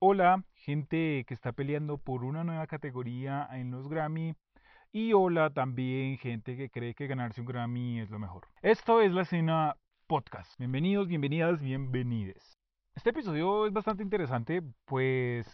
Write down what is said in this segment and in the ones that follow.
Hola, gente que está peleando por una nueva categoría en los Grammy. Y hola también gente que cree que ganarse un Grammy es lo mejor. Esto es la escena podcast. Bienvenidos, bienvenidas, bienvenides. Este episodio es bastante interesante, pues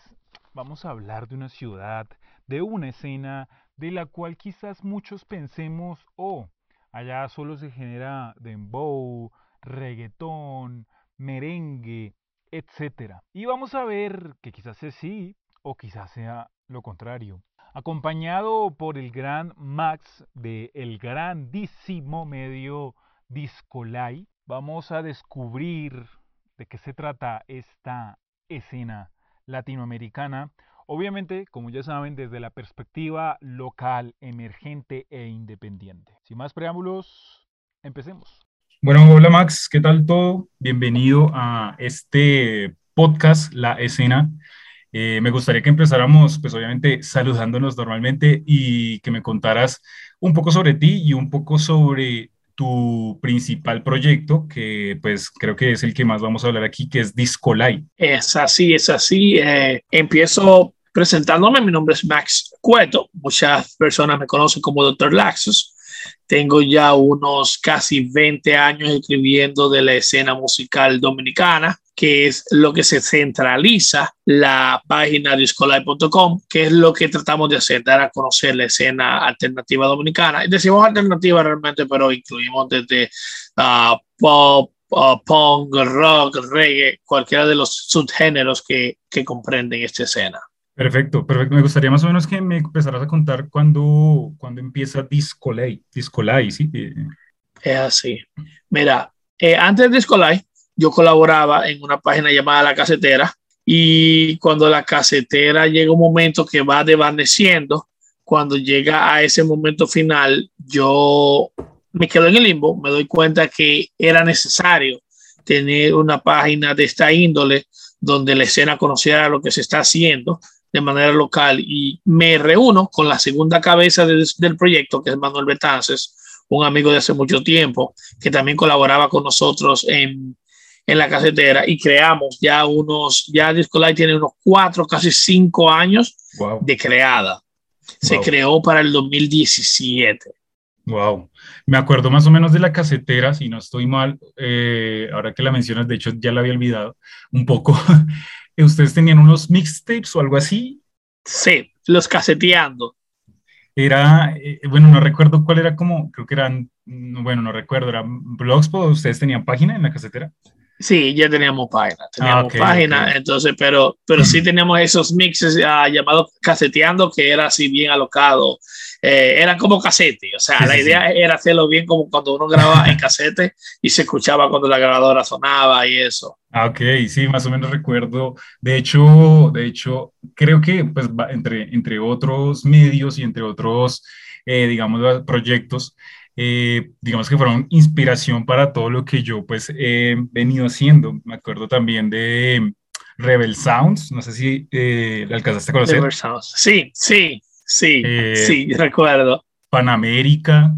vamos a hablar de una ciudad, de una escena de la cual quizás muchos pensemos, oh, allá solo se genera dembow, reggaetón, merengue, etc. Y vamos a ver que quizás sea sí o quizás sea lo contrario. Acompañado por el gran Max de el grandísimo medio Discolay, vamos a descubrir de qué se trata esta escena latinoamericana. Obviamente, como ya saben, desde la perspectiva local, emergente e independiente. Sin más preámbulos, empecemos. Bueno, hola Max, ¿qué tal todo? Bienvenido a este podcast, La Escena. Eh, me gustaría que empezáramos, pues obviamente, saludándonos normalmente y que me contaras un poco sobre ti y un poco sobre tu principal proyecto, que pues creo que es el que más vamos a hablar aquí, que es Discolay. Es así, es así. Eh, empiezo presentándome, mi nombre es Max Cueto, muchas personas me conocen como Dr. Laxus. Tengo ya unos casi 20 años escribiendo de la escena musical dominicana, que es lo que se centraliza la página discolay.com, que es lo que tratamos de hacer, dar a conocer la escena alternativa dominicana. Decimos alternativa realmente, pero incluimos desde uh, pop, uh, punk, rock, reggae, cualquiera de los subgéneros que comprenden esta escena. Perfecto, perfecto. Me gustaría más o menos que me empezaras a contar cuándo, cuando empieza Discolay, Discolay, ¿sí? Es así. Mira, eh, antes de Discolay, yo colaboraba en una página llamada La Casetera y cuando la casetera llega un momento que va desvaneciendo, cuando llega a ese momento final, yo me quedo en el limbo, me doy cuenta que era necesario tener una página de esta índole donde la escena conociera lo que se está haciendo de manera local y me reúno con la segunda cabeza del proyecto, que es Manuel Betances, un amigo de hace mucho tiempo, que también colaboraba con nosotros en, en la casetera y creamos ya unos, ya Disco Light tiene unos cuatro, casi cinco años de creada. Se creó para el 2017. Wow, me acuerdo más o menos de la casetera, si no estoy mal, eh, ahora que la mencionas, de hecho ya la había olvidado un poco. ¿Ustedes tenían unos mixtapes o algo así? Sí, los caseteando. Era, eh, bueno, no recuerdo cuál era como, creo que eran, bueno, no recuerdo, eran Blogspot, ¿ustedes tenían página en la casetera? Sí, ya teníamos página, teníamos ah, página, entonces, pero, pero sí teníamos esos mixes uh, llamados caseteando, que era así bien alocado, eh, eran como casete, o sea, la idea era hacerlo bien como cuando uno grababa en casete y se escuchaba cuando la grabadora sonaba y eso. Ah, ok, sí, más o menos recuerdo. De hecho, de hecho, creo que pues entre, entre otros medios y entre otros, eh, digamos, proyectos, eh, digamos que fueron inspiración para todo lo que yo pues he venido haciendo. Me acuerdo también de Rebel Sounds, no sé si eh, le alcanzaste a conocer. Rebel Sounds, sí, sí, Sí, eh, sí, recuerdo. Panamérica.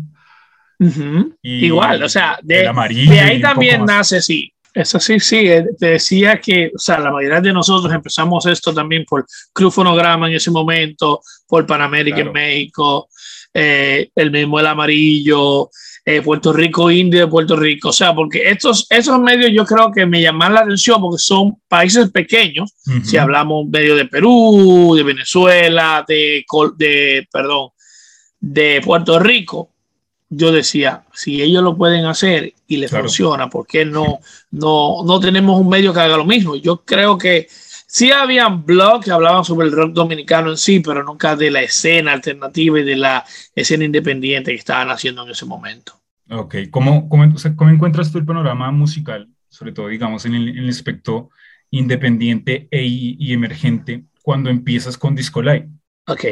Igual, o sea, de, ahí también nace, sí. Eso sí, sí, eh, te decía que, o sea, la mayoría de nosotros empezamos esto también por Club Fonograma en ese momento, por Panamérica en México, eh, el mismo El Amarillo, eh, Puerto Rico Indio de Puerto Rico. O sea, porque estos, esos medios yo creo que me llaman la atención porque son países pequeños. Si hablamos medio de Perú, de Venezuela, de, de, perdón, de Puerto Rico, yo decía, si ellos lo pueden hacer y les funciona, ¿por qué no, no, no tenemos un medio que haga lo mismo? Yo creo que sí habían blogs que hablaban sobre el rock dominicano en sí, pero nunca de la escena alternativa y de la escena independiente que estaban haciendo en ese momento. Ok, ¿cómo, cómo, cómo encuentras tú el panorama musical, sobre todo, digamos, en el, en el aspecto independiente e, y emergente, cuando empiezas con Disco Live? Ok,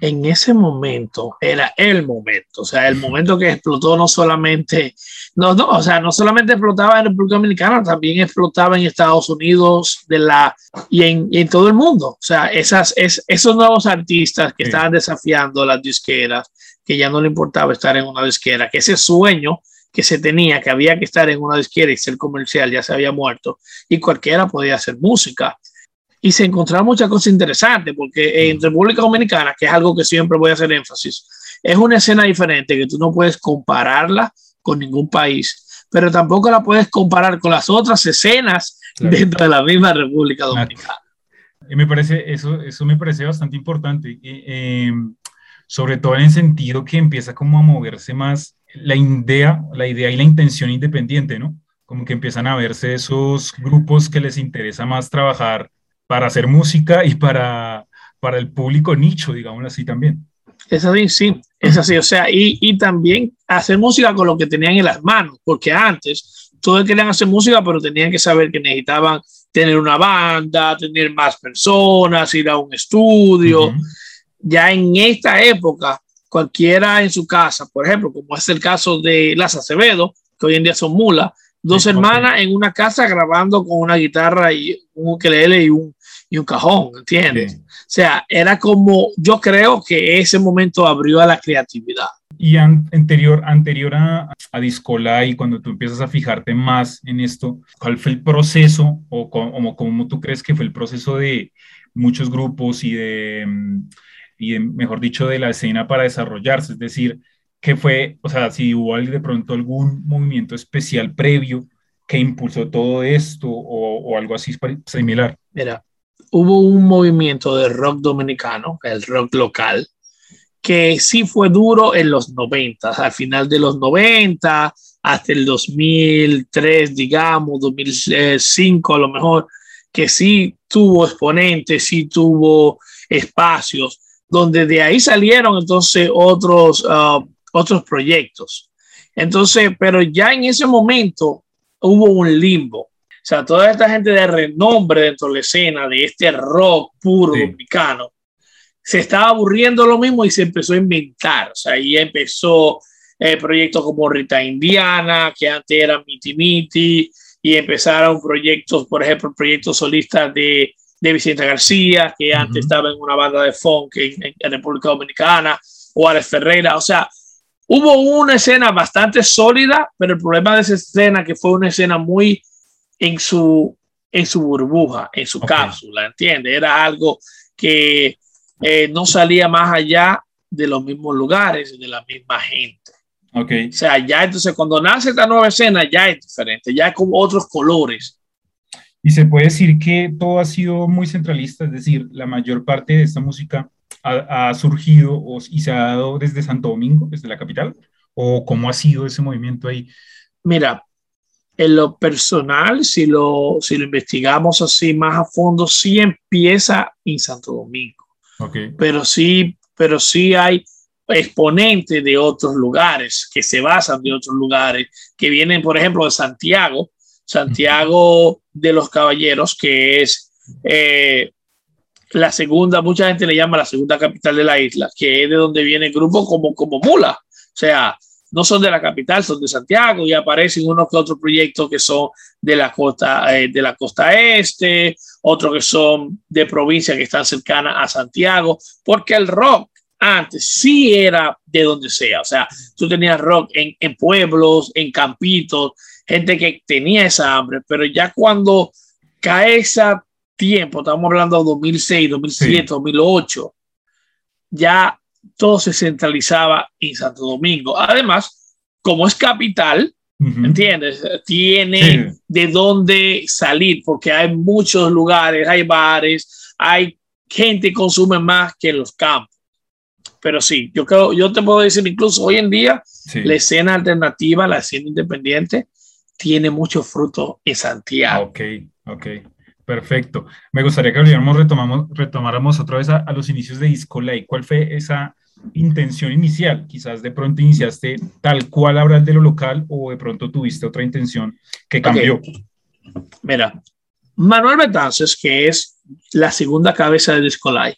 en ese momento era el momento, o sea, el momento que explotó no solamente, no, no, o sea, no solamente explotaba en República Dominicana, también explotaba en Estados Unidos de la, y, en, en todo el mundo. O sea, esas, es, esos nuevos artistas que estaban desafiando las disqueras, que ya no le importaba estar en una disquera, que ese sueño que se tenía, que había que estar en una disquera y ser comercial, ya se había muerto, y cualquiera podía hacer música. Y se encontraron muchas cosas interesantes, porque en República Dominicana, que es algo que siempre voy a hacer énfasis, es una escena diferente que tú no puedes compararla con ningún país, pero tampoco la puedes comparar con las otras escenas dentro de la misma República Dominicana. Y me parece, eso, eso me parece bastante importante, eh, sobre todo en el sentido que empieza como a moverse más la idea, la idea y la intención independiente, ¿no? Como que empiezan a verse esos grupos que les interesa más trabajar para hacer música y para, para el público nicho, digamos así también. Es así, sí, es así. O sea, y, y también hacer música con lo que tenían en las manos, porque antes todos querían hacer música, pero tenían que saber que necesitaban tener una banda, tener más personas, ir a un estudio. Ya en esta época, cualquiera en su casa, por ejemplo, como es el caso de Las Acevedo, que hoy en día son mulas, dos hermanas en una casa grabando con una guitarra y un ukelele y un, y un cajón, ¿entiendes? O sea, era como, yo creo que ese momento abrió a la creatividad. Y anterior, anterior a, a Discolay, cuando tú empiezas a fijarte más en esto, ¿cuál fue el proceso o cómo, cómo tú crees que fue el proceso de muchos grupos y de, mm, y mejor dicho, de la escena para desarrollarse? Es decir, ¿qué fue, o sea, si hubo de pronto algún movimiento especial previo que impulsó todo esto o, o algo así similar? Mira, hubo un movimiento de rock dominicano, el rock local, que sí fue duro en los 90, al final de los 90, hasta el 2003, digamos, 2005 a lo mejor, que sí tuvo exponentes, sí tuvo espacios, donde de ahí salieron entonces otros, uh, otros proyectos. Entonces, pero ya en ese momento hubo un limbo. O sea, toda esta gente de renombre dentro de la escena de este rock puro dominicano se estaba aburriendo lo mismo y se empezó a inventar. O sea, ahí empezó eh, proyectos como Rita Indiana, que antes era Miti Miti, y empezaron proyectos, por ejemplo, proyectos solistas de, de Vicente García, que antes estaba en una banda de funk en, en, República Dominicana, o Alex Ferreira. O sea, hubo una escena bastante sólida, pero el problema de esa escena que fue una escena muy en su, en su burbuja, en su cápsula, ¿entiendes? Era algo que eh, no salía más allá de los mismos lugares, de la misma gente. Okay. O sea, ya entonces cuando nace esta nueva escena ya es diferente, ya es con otros colores. Y se puede decir que todo ha sido muy centralista, es decir, la mayor parte de esta música ha, surgido y se ha dado desde Santo Domingo, desde la capital, o cómo ha sido ese movimiento ahí. Mira, en lo personal, si lo, si lo investigamos así más a fondo, sí empieza en Santo Domingo. Okay. Pero sí, pero sí hay exponentes de otros lugares que se basan de otros lugares, que vienen, por ejemplo, de Santiago, Santiago de los Caballeros, que es eh, la segunda, mucha gente le llama la segunda capital de la isla, que es de donde viene el grupo como, como Mula. O sea, no son de la capital, son de Santiago y aparecen unos que otros proyectos que son de la costa, eh, de la costa este, otros que son de provincias que están cercanas a Santiago, porque el rock antes sí era de donde sea, o sea, tú tenías rock en, en pueblos, en campitos, gente que tenía esa hambre, pero ya cuando cae ese tiempo, estamos hablando de 2006, 2007, 2008, ya todo se centralizaba en Santo Domingo. Además, como es capital, ¿entiendes? Tiene de dónde salir, porque hay muchos lugares, hay bares, hay gente que consume más que en los campos. Pero sí, yo creo, yo te puedo decir, incluso hoy en día, la escena alternativa, la escena independiente, tiene mucho fruto en Santiago. Ok, ok. Perfecto. Me gustaría que retomamos, retomáramos otra vez a, los inicios de Discolay. ¿Cuál fue esa intención inicial? Quizás de pronto iniciaste tal cual hablar de lo local o de pronto tuviste otra intención que cambió. Mira, Manuel Betances, que es la segunda cabeza de Discolay,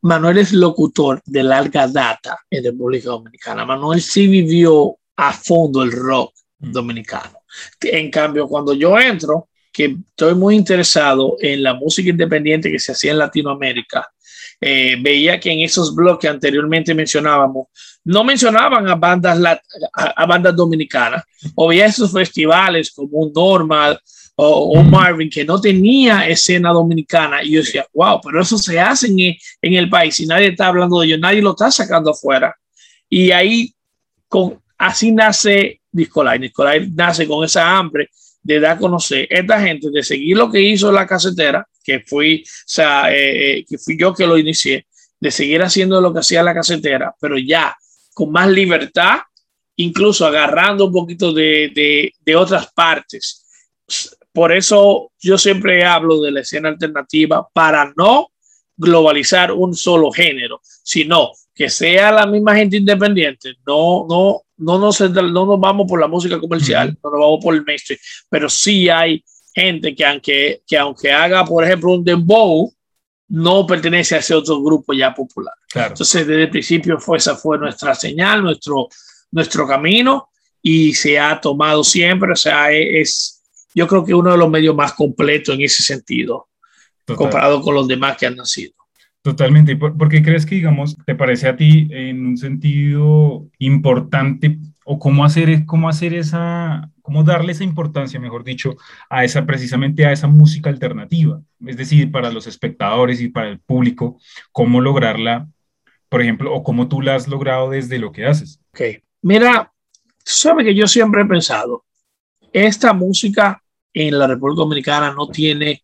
Manuel es locutor de larga data en República Dominicana. Manuel sí vivió a fondo el rock mm. dominicano. En cambio, cuando yo entro, que estoy muy interesado en la música independiente que se hacía en Latinoamérica. Eh, veía que en esos blogs que anteriormente mencionábamos, no mencionaban a bandas, a, bandas dominicanas, o veía esos festivales como un Normal o, Marvin, que no tenía escena dominicana. Y yo decía, wow, pero eso se hace en, en el país y nadie está hablando de ello, nadie lo está sacando afuera. Y ahí, con, así nace Nicolai. Nicolai nace con esa hambre de dar a conocer esta gente, de seguir lo que hizo la casetera, que fui, o sea, eh, eh, que fui yo que lo inicié, de seguir haciendo lo que hacía la casetera, pero ya con más libertad, incluso agarrando un poquito de, de, de otras partes. Por eso yo siempre hablo de la escena alternativa para no globalizar un solo género, sino que sea la misma gente independiente. No, no, no nos, no nos vamos por la música comercial, no nos vamos por el mainstream, pero sí hay gente que aunque, que aunque haga, por ejemplo, un dembow, no pertenece a ese otro grupo ya popular. Entonces, desde el principio fue, esa fue nuestra señal, nuestro, nuestro camino y se ha tomado siempre. O sea, es, yo creo que uno de los medios más completos en ese sentido, comparado con los demás que han nacido. Totalmente. ¿Por, qué crees que, digamos, te parece a ti en un sentido importante o cómo hacer, cómo hacer esa, cómo darle esa importancia, mejor dicho, a esa, precisamente a esa música alternativa? Es decir, para los espectadores y para el público, cómo lograrla, por ejemplo, o cómo tú la has logrado desde lo que haces. Ok. Mira, sabes que yo siempre he pensado, esta música en la República Dominicana no tiene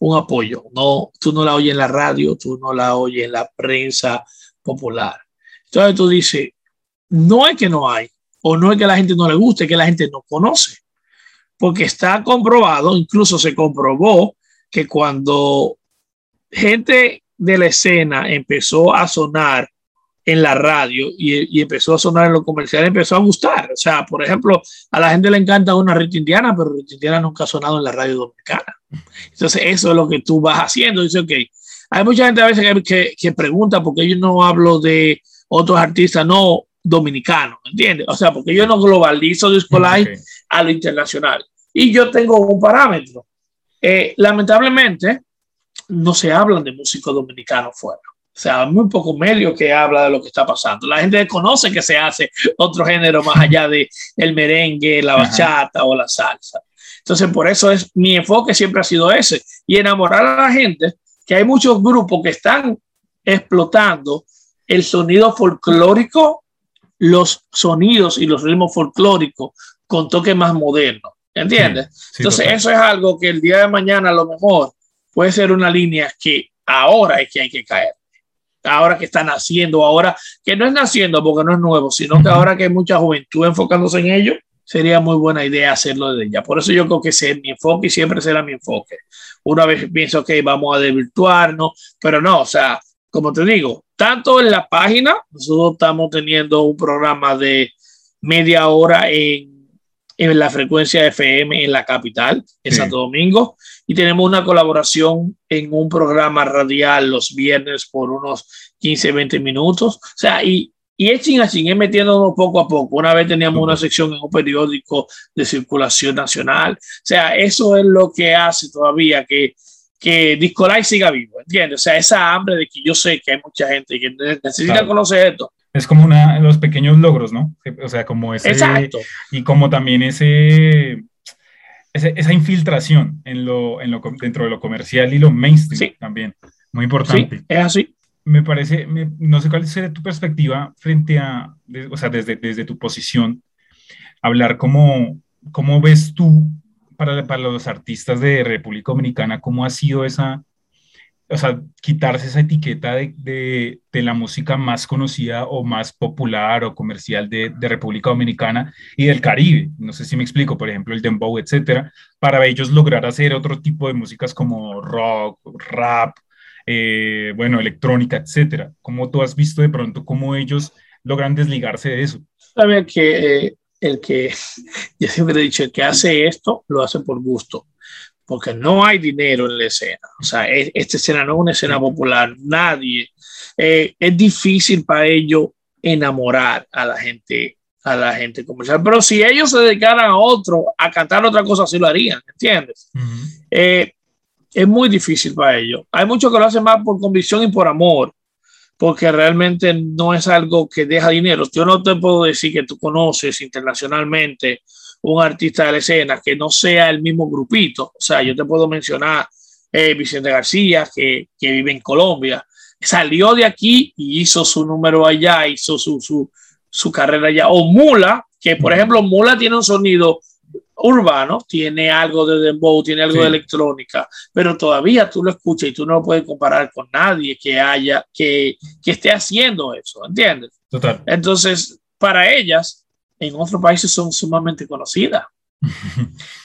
un apoyo. No, tú no la oyes en la radio, tú no la oyes en la prensa popular. Entonces tú dices, no es que no hay, o no es que la gente no le guste, es que la gente no conoce. Porque está comprobado, incluso se comprobó que cuando gente de la escena empezó a sonar en la radio y, empezó a sonar en lo comercial, empezó a gustar. O sea, por ejemplo, a la gente le encanta una Rita Indiana, pero Rita Indiana nunca ha sonado en la radio dominicana. Entonces, eso es lo que tú vas haciendo. Dice, ok, hay mucha gente a veces que, que, pregunta porque yo no hablo de otros artistas no dominicanos, ¿entiendes? O sea, porque yo no globalizo Disco Live a lo internacional. Y yo tengo un parámetro. Eh, lamentablemente, no se hablan de músicos dominicanos fuera. O sea, muy poco medio que habla de lo que está pasando. La gente conoce que se hace otro género más allá de el merengue, la bachata o la salsa. Entonces, por eso es mi enfoque siempre ha sido ese y enamorar a la gente que hay muchos grupos que están explotando el sonido folclórico, los sonidos y los ritmos folclóricos con toque más moderno. ¿Entiendes? Entonces, eso es algo que el día de mañana a lo mejor puede ser una línea que ahora es que hay que caer ahora que está naciendo, ahora que no es naciendo porque no es nuevo, sino que ahora que hay mucha juventud enfocándose en ello, sería muy buena idea hacerlo desde ya. Por eso yo creo que ese es mi enfoque y siempre será mi enfoque. Una vez pienso que vamos a desvirtuarnos, pero no, o sea, como te digo, tanto en la página, nosotros estamos teniendo un programa de media hora en, en la frecuencia FM en la capital, en Santo Domingo, y tenemos una colaboración en un programa radial los viernes por unos 15, 20 minutos. O sea, y, y es ching a ching, es metiéndonos poco a poco. Una vez teníamos una sección en un periódico de circulación nacional. O sea, eso es lo que hace todavía que, que Discolai siga vivo, ¿entiendes? O sea, esa hambre de que yo sé que hay mucha gente que necesita conocer esto. Es como una, los pequeños logros, ¿no? O sea, como ese... Exacto. Y como también ese esa, infiltración en lo, en lo, dentro de lo comercial y lo mainstream también. Muy importante. Sí, es así. Me parece, no sé cuál sería tu perspectiva frente a, o sea, desde, desde tu posición, hablar cómo, cómo ves tú para, para los artistas de República Dominicana, cómo ha sido esa, o sea, quitarse esa etiqueta de, de, de, la música más conocida o más popular o comercial de, de, República Dominicana y del Caribe. No sé si me explico, por ejemplo, el dembow, etcétera, para ellos lograr hacer otro tipo de músicas como rock, rap, eh, bueno, electrónica, etcétera. ¿Cómo tú has visto de pronto cómo ellos logran desligarse de eso? Sabe que eh, el que, yo siempre he dicho, el que hace esto lo hace por gusto porque no hay dinero en la escena. O sea, esta escena no es una escena popular, nadie. Eh, es difícil para ellos enamorar a la gente a la gente comercial. Pero si ellos se dedicaran a otro, a cantar otra cosa, sí lo harían, ¿entiendes? Eh, es muy difícil para ellos. Hay muchos que lo hacen más por convicción y por amor, porque realmente no es algo que deja dinero. Yo no te puedo decir que tú conoces internacionalmente un artista de la escena que no sea el mismo grupito. O sea, yo te puedo mencionar eh, Vicente García, que, que, vive en Colombia. Salió de aquí y hizo su número allá, hizo su, su, su carrera allá. O Mula, que por ejemplo, Mula tiene un sonido urbano, tiene algo de dembow, tiene algo de electrónica, pero todavía tú lo escuchas y tú no lo puedes comparar con nadie que haya, que, que esté haciendo eso, ¿entiendes? Total. Entonces, para ellas, en otros países son sumamente conocidas.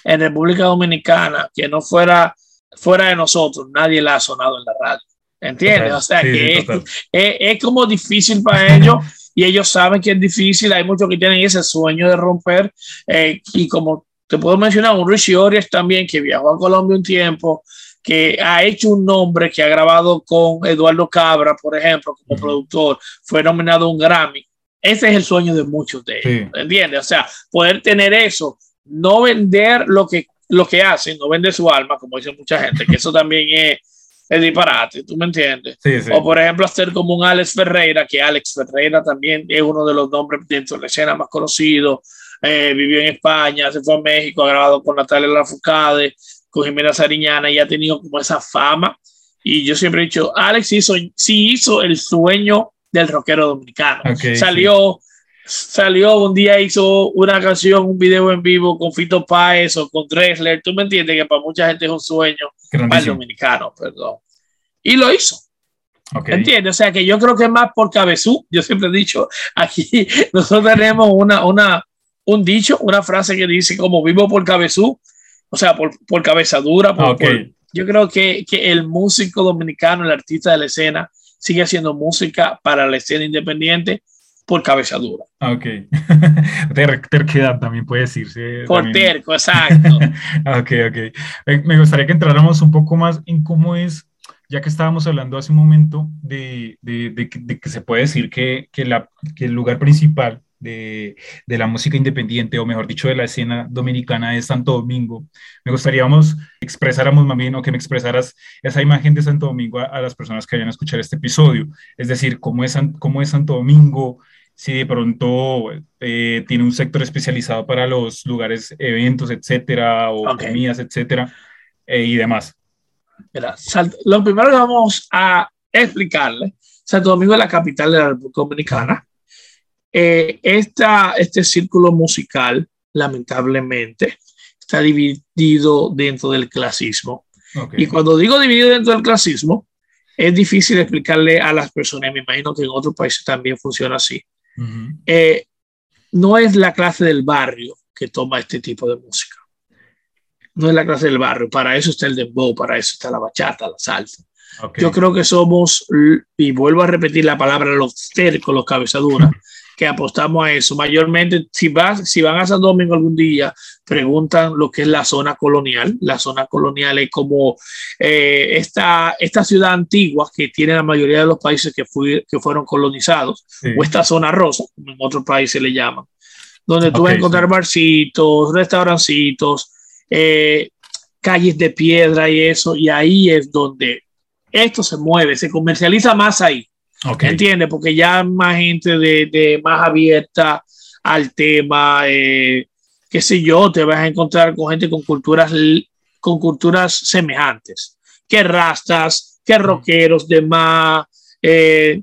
en República Dominicana, que no fuera fuera de nosotros, nadie la ha sonado en la radio. ¿Entiendes? o sea que es, es, como difícil para ellos y ellos saben que es difícil. Hay muchos que tienen ese sueño de romper. Eh, y como te puedo mencionar, un Richie Orias también que viajó a Colombia un tiempo, que ha hecho un nombre, que ha grabado con Eduardo Cabra, por ejemplo, como productor, fue nominado a un Grammy. Ese es el sueño de muchos de ellos, ¿entiendes? O sea, poder tener eso, no vender lo que, lo que hacen, no vender su alma, como dice mucha gente, que eso también es, es disparate, ¿tú me entiendes? O por ejemplo, hacer como un Alex Ferreira, que Alex Ferreira también es uno de los nombres dentro de la escena más conocidos, eh, vivió en España, se fue a México, ha grabado con Natalia Lafourcade, con Jimena Sariñana y ha tenido como esa fama. Y yo siempre he dicho, Alex hizo, sí hizo el sueño del rockero dominicano. salió, salió un día, hizo una canción, un video en vivo con Fito Páez o con Dressler. Tú me entiendes que para mucha gente es un sueño para el dominicano, perdón. Y lo hizo. Okay. ¿Entiendes? O sea que yo creo que es más por cabezú. Yo siempre he dicho, aquí nosotros tenemos una, una, un dicho, una frase que dice como vivo por cabezú, o sea, por, por cabeza dura. Por, yo creo que, que el músico dominicano, el artista de la escena, sigue haciendo música para la escena independiente por cabeza dura. Ok. terquedad también puede decirse. Por terco, exacto. ok, ok. Me gustaría que entráramos un poco más en cómo es, ya que estábamos hablando hace un momento de, de, de, de que se puede decir que, que, la, que el lugar principal de, de, la música independiente, o mejor dicho, de la escena dominicana de Santo Domingo. Me gustaría que expresáramos más bien, o que me expresaras esa imagen de Santo Domingo a, las personas que vayan a escuchar este episodio. Es decir, cómo es, cómo es Santo Domingo, si de pronto eh, tiene un sector especializado para los lugares, eventos, etcétera, o comidas, etcétera, eh, y demás. Mira, lo primero que vamos a explicarle, Santo Domingo es la capital de la República Dominicana eh, este círculo musical, lamentablemente, está dividido dentro del clasismo. Y cuando digo dividido dentro del clasismo, es difícil explicarle a las personas, me imagino que en otros países también funciona así. Eh, no es la clase del barrio que toma este tipo de música. No es la clase del barrio, para eso está el dembow, para eso está la bachata, la salsa. Yo creo que somos, y vuelvo a repetir la palabra, los cercos, los cabezaduras, que apostamos a eso. Mayormente, si, vas, si van a San Domingo algún día, preguntan lo que es la zona colonial. La zona colonial es como eh, esta, esta ciudad antigua que tiene la mayoría de los países que, que fueron colonizados, o esta zona rosa, como en otros países le llaman, donde tú vas a encontrar barcitos, restaurancitos, eh, calles de piedra y eso, y ahí es donde esto se mueve, se comercializa más ahí. Okay. ¿Entiendes? Porque ya más gente de, de más abierta al tema, eh, qué sé yo, te vas a encontrar con gente con culturas, con culturas semejantes, que rastas, que rockeros de más, eh,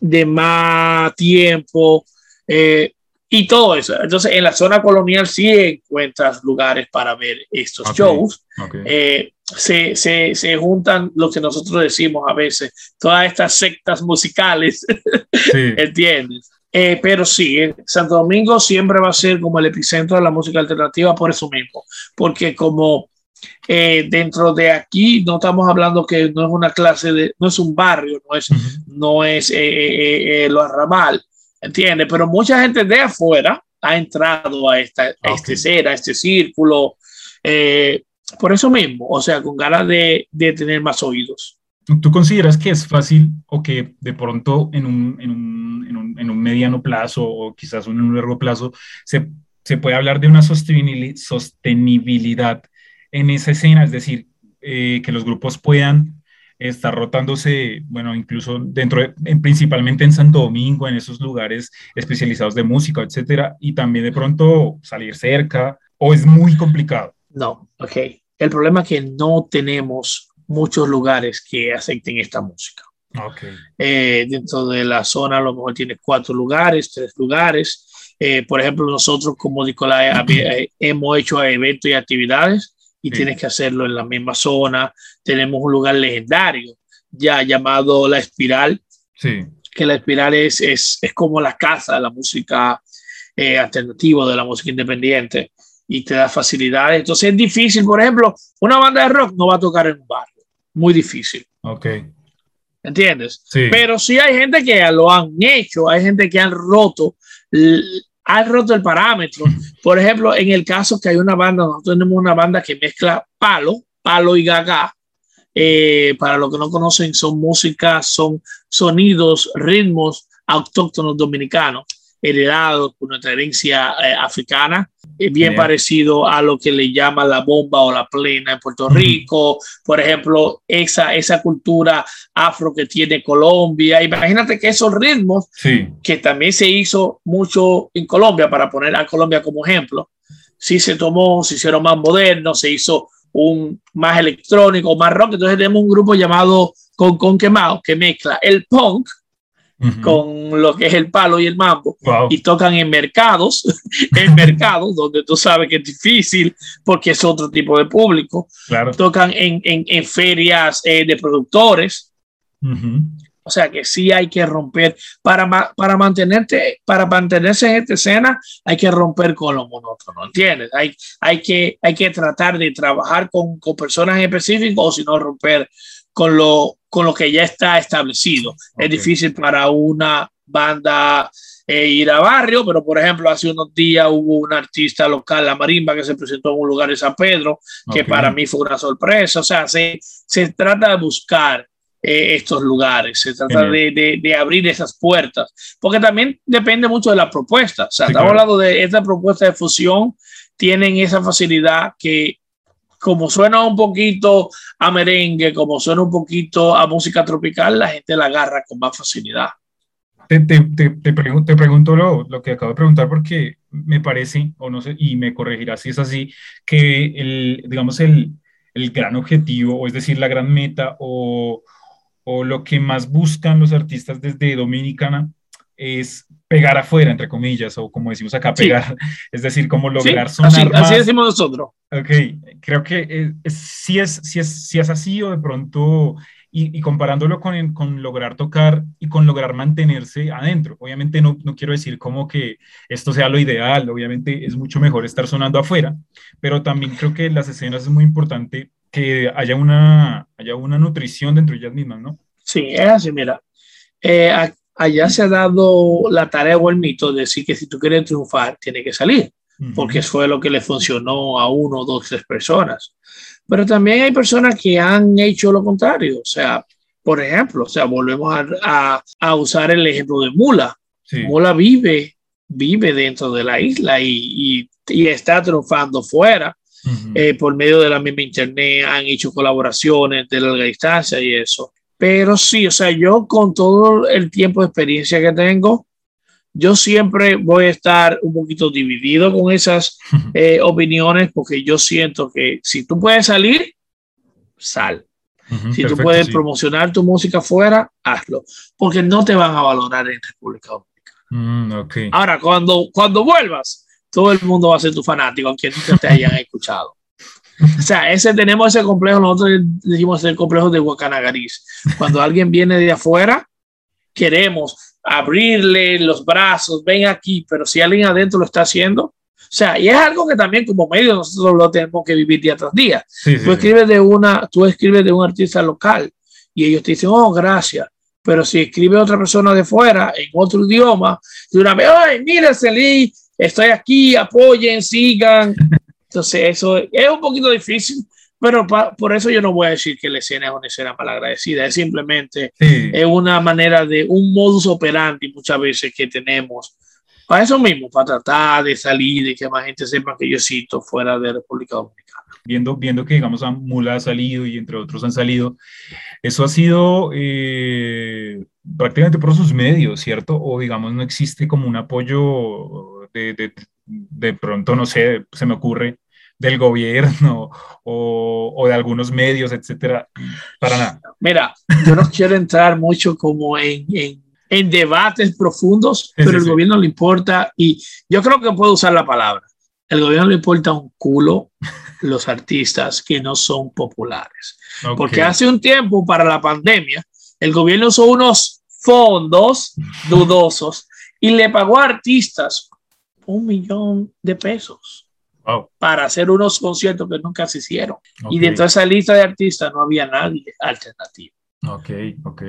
de más tiempo eh, y todo eso. Entonces, en la zona colonial sí encuentras lugares para ver estos shows. Okay se, se, se, juntan lo que nosotros decimos a veces, todas estas sectas musicales, ¿entiendes? Eh, pero sí, eh, Santo Domingo siempre va a ser como el epicentro de la música alternativa por eso mismo, porque como eh, dentro de aquí no estamos hablando que no es una clase de, no es un barrio, no es, no es lo arramal, ¿entiendes? Pero mucha gente de afuera ha entrado a, esta, a este ser, a este círculo. Eh, por eso mismo, o sea, con ganas de, de tener más oídos. ¿Tú consideras que es fácil o que de pronto en un, en un, en un, en un mediano plazo o quizás en un largo plazo se, se puede hablar de una sostenibilidad en esa escena? Es decir, eh, que los grupos puedan está rotándose, bueno, incluso dentro, de, principalmente en Santo Domingo, en esos lugares especializados de música, etcétera, y también de pronto salir cerca, o es muy complicado? No, ok. El problema es que no tenemos muchos lugares que acepten esta música. Okay. Eh, dentro de la zona a lo mejor tiene cuatro lugares, tres lugares. Eh, por ejemplo, nosotros como Nicolás eh, hemos hecho eventos y actividades y tienes que hacerlo en la misma zona. Tenemos un lugar legendario ya llamado La Espiral, sí. que La Espiral es, es, es como la casa de la música alternativa, de la música independiente y te da facilidades. Entonces es difícil, por ejemplo, una banda de rock no va a tocar en un barrio, muy difícil. Ok. ¿Entiendes? Pero sí hay gente que lo han hecho, hay gente que han roto, han roto el parámetro. Por ejemplo, en el caso que hay una banda, tenemos una banda que mezcla palo, palo y gaga. Eh, para los que no conocen, son músicas, son sonidos, ritmos autóctonos dominicanos heredados por nuestra herencia eh, africana, bien parecido a lo que le llama la bomba o la plena en Puerto Rico, por ejemplo, esa, esa cultura afro que tiene Colombia. Imagínate que esos ritmos, que también se hizo mucho en Colombia, para poner a Colombia como ejemplo, sí se tomó, se hicieron más modernos, se hizo un más electrónico, más rock. Entonces tenemos un grupo llamado Con Con Quemado que mezcla el punk con lo que es el palo y el mambo y tocan en mercados, en mercados donde tú sabes que es difícil porque es otro tipo de público. Tocan en, en, en ferias eh, de productores. O sea que sí hay que romper para, para mantenerte, para mantenerse en esta escena, hay que romper con lo monótono, ¿entiendes? Hay, hay, que, hay que tratar de trabajar con, con personas específicas o si no romper con lo, con lo que ya está establecido. Es difícil para una banda eh, ir a barrio, pero por ejemplo, hace unos días hubo un artista local, la marimba, que se presentó en un lugar de San Pedro, que para mí fue una sorpresa. O sea, se, se trata de buscar eh, estos lugares, se trata de, de, abrir esas puertas, porque también depende mucho de la propuesta. O sea, estamos hablando de esta propuesta de fusión, tienen esa facilidad que como suena un poquito a merengue, como suena un poquito a música tropical, la gente la agarra con más facilidad. Te, te, te, te pregunto, pregunto lo, lo, que acabo de preguntar porque me parece, o no sé, y me corregirá si es así, que el, digamos, el, el gran objetivo, o es decir, la gran meta, o, o lo que más buscan los artistas desde Dominicana es pegar afuera, entre comillas, o como decimos acá, pegar, es decir, como lograr sonar así, Así decimos nosotros. Ok, creo que si, es, si, es, si es así o de pronto, y, comparándolo con, con, lograr tocar y con lograr mantenerse adentro. Obviamente no, no quiero decir como que esto sea lo ideal, obviamente es mucho mejor estar sonando afuera, pero también creo que en las escenas es muy importante que haya una, haya una nutrición dentro de ellas mismas, ¿no? Sí, es así, mira. Eh, allá se ha dado la tarea o el mito de decir que si tú quieres triunfar, tiene que salir, porque fue lo que le funcionó a uno, dos, tres personas. Pero también hay personas que han hecho lo contrario. O sea, por ejemplo, o sea, volvemos a, a, usar el ejemplo de Mula. Mula vive, vive dentro de la isla y, y, está triunfando fuera. Eh, por medio de la misma internet han hecho colaboraciones de larga distancia y eso. Pero sí, o sea, yo con todo el tiempo de experiencia que tengo, yo siempre voy a estar un poquito dividido con esas eh, opiniones porque yo siento que si tú puedes salir, sal. si tú puedes promocionar tu música afuera, hazlo, porque no te van a valorar en República Dominicana. Mm, Ahora, cuando, cuando vuelvas, todo el mundo va a ser tu fanático, aunque nunca te hayan escuchado. O sea, ese, tenemos ese complejo, nosotros decimos el complejo de Guacanagariz. Cuando alguien viene de afuera, queremos abrirle los brazos, ven aquí, pero si alguien adentro lo está haciendo, o sea, y es algo que también como medio nosotros lo tenemos que vivir día tras día. tú escribes de una, tú escribes de un artista local y ellos te dicen, oh, gracias. Pero si escribe otra persona de fuera en otro idioma, de una vez, ay, mira, Celí, estoy aquí, apoyen, sigan. Entonces, eso es un poquito difícil, pero por eso yo no voy a decir que la escena es una escena malagradecida, es simplemente es una manera de un modus operandi muchas veces que tenemos para eso mismo, para tratar de salir y que más gente sepa que yo cito fuera de República Dominicana. viendo, viendo que, digamos, Mula ha salido y entre otros han salido, eso ha sido eh, prácticamente por sus medios, ¿cierto? O, digamos, no existe como un apoyo de, de, de pronto, no sé, se me ocurre, del gobierno o, o, de algunos medios, etcétera, para nada. Mira, yo no quiero entrar mucho como en, en, en debates profundos, pero el gobierno le importa y yo creo que puedo usar la palabra. El gobierno le importa un culo los artistas que no son populares. Porque hace un tiempo, para la pandemia, el gobierno usó unos fondos dudosos y le pagó a artistas un millón de pesos para hacer unos conciertos que nunca se hicieron. Y dentro de esa lista de artistas no había nadie alternativo. Ok, ok.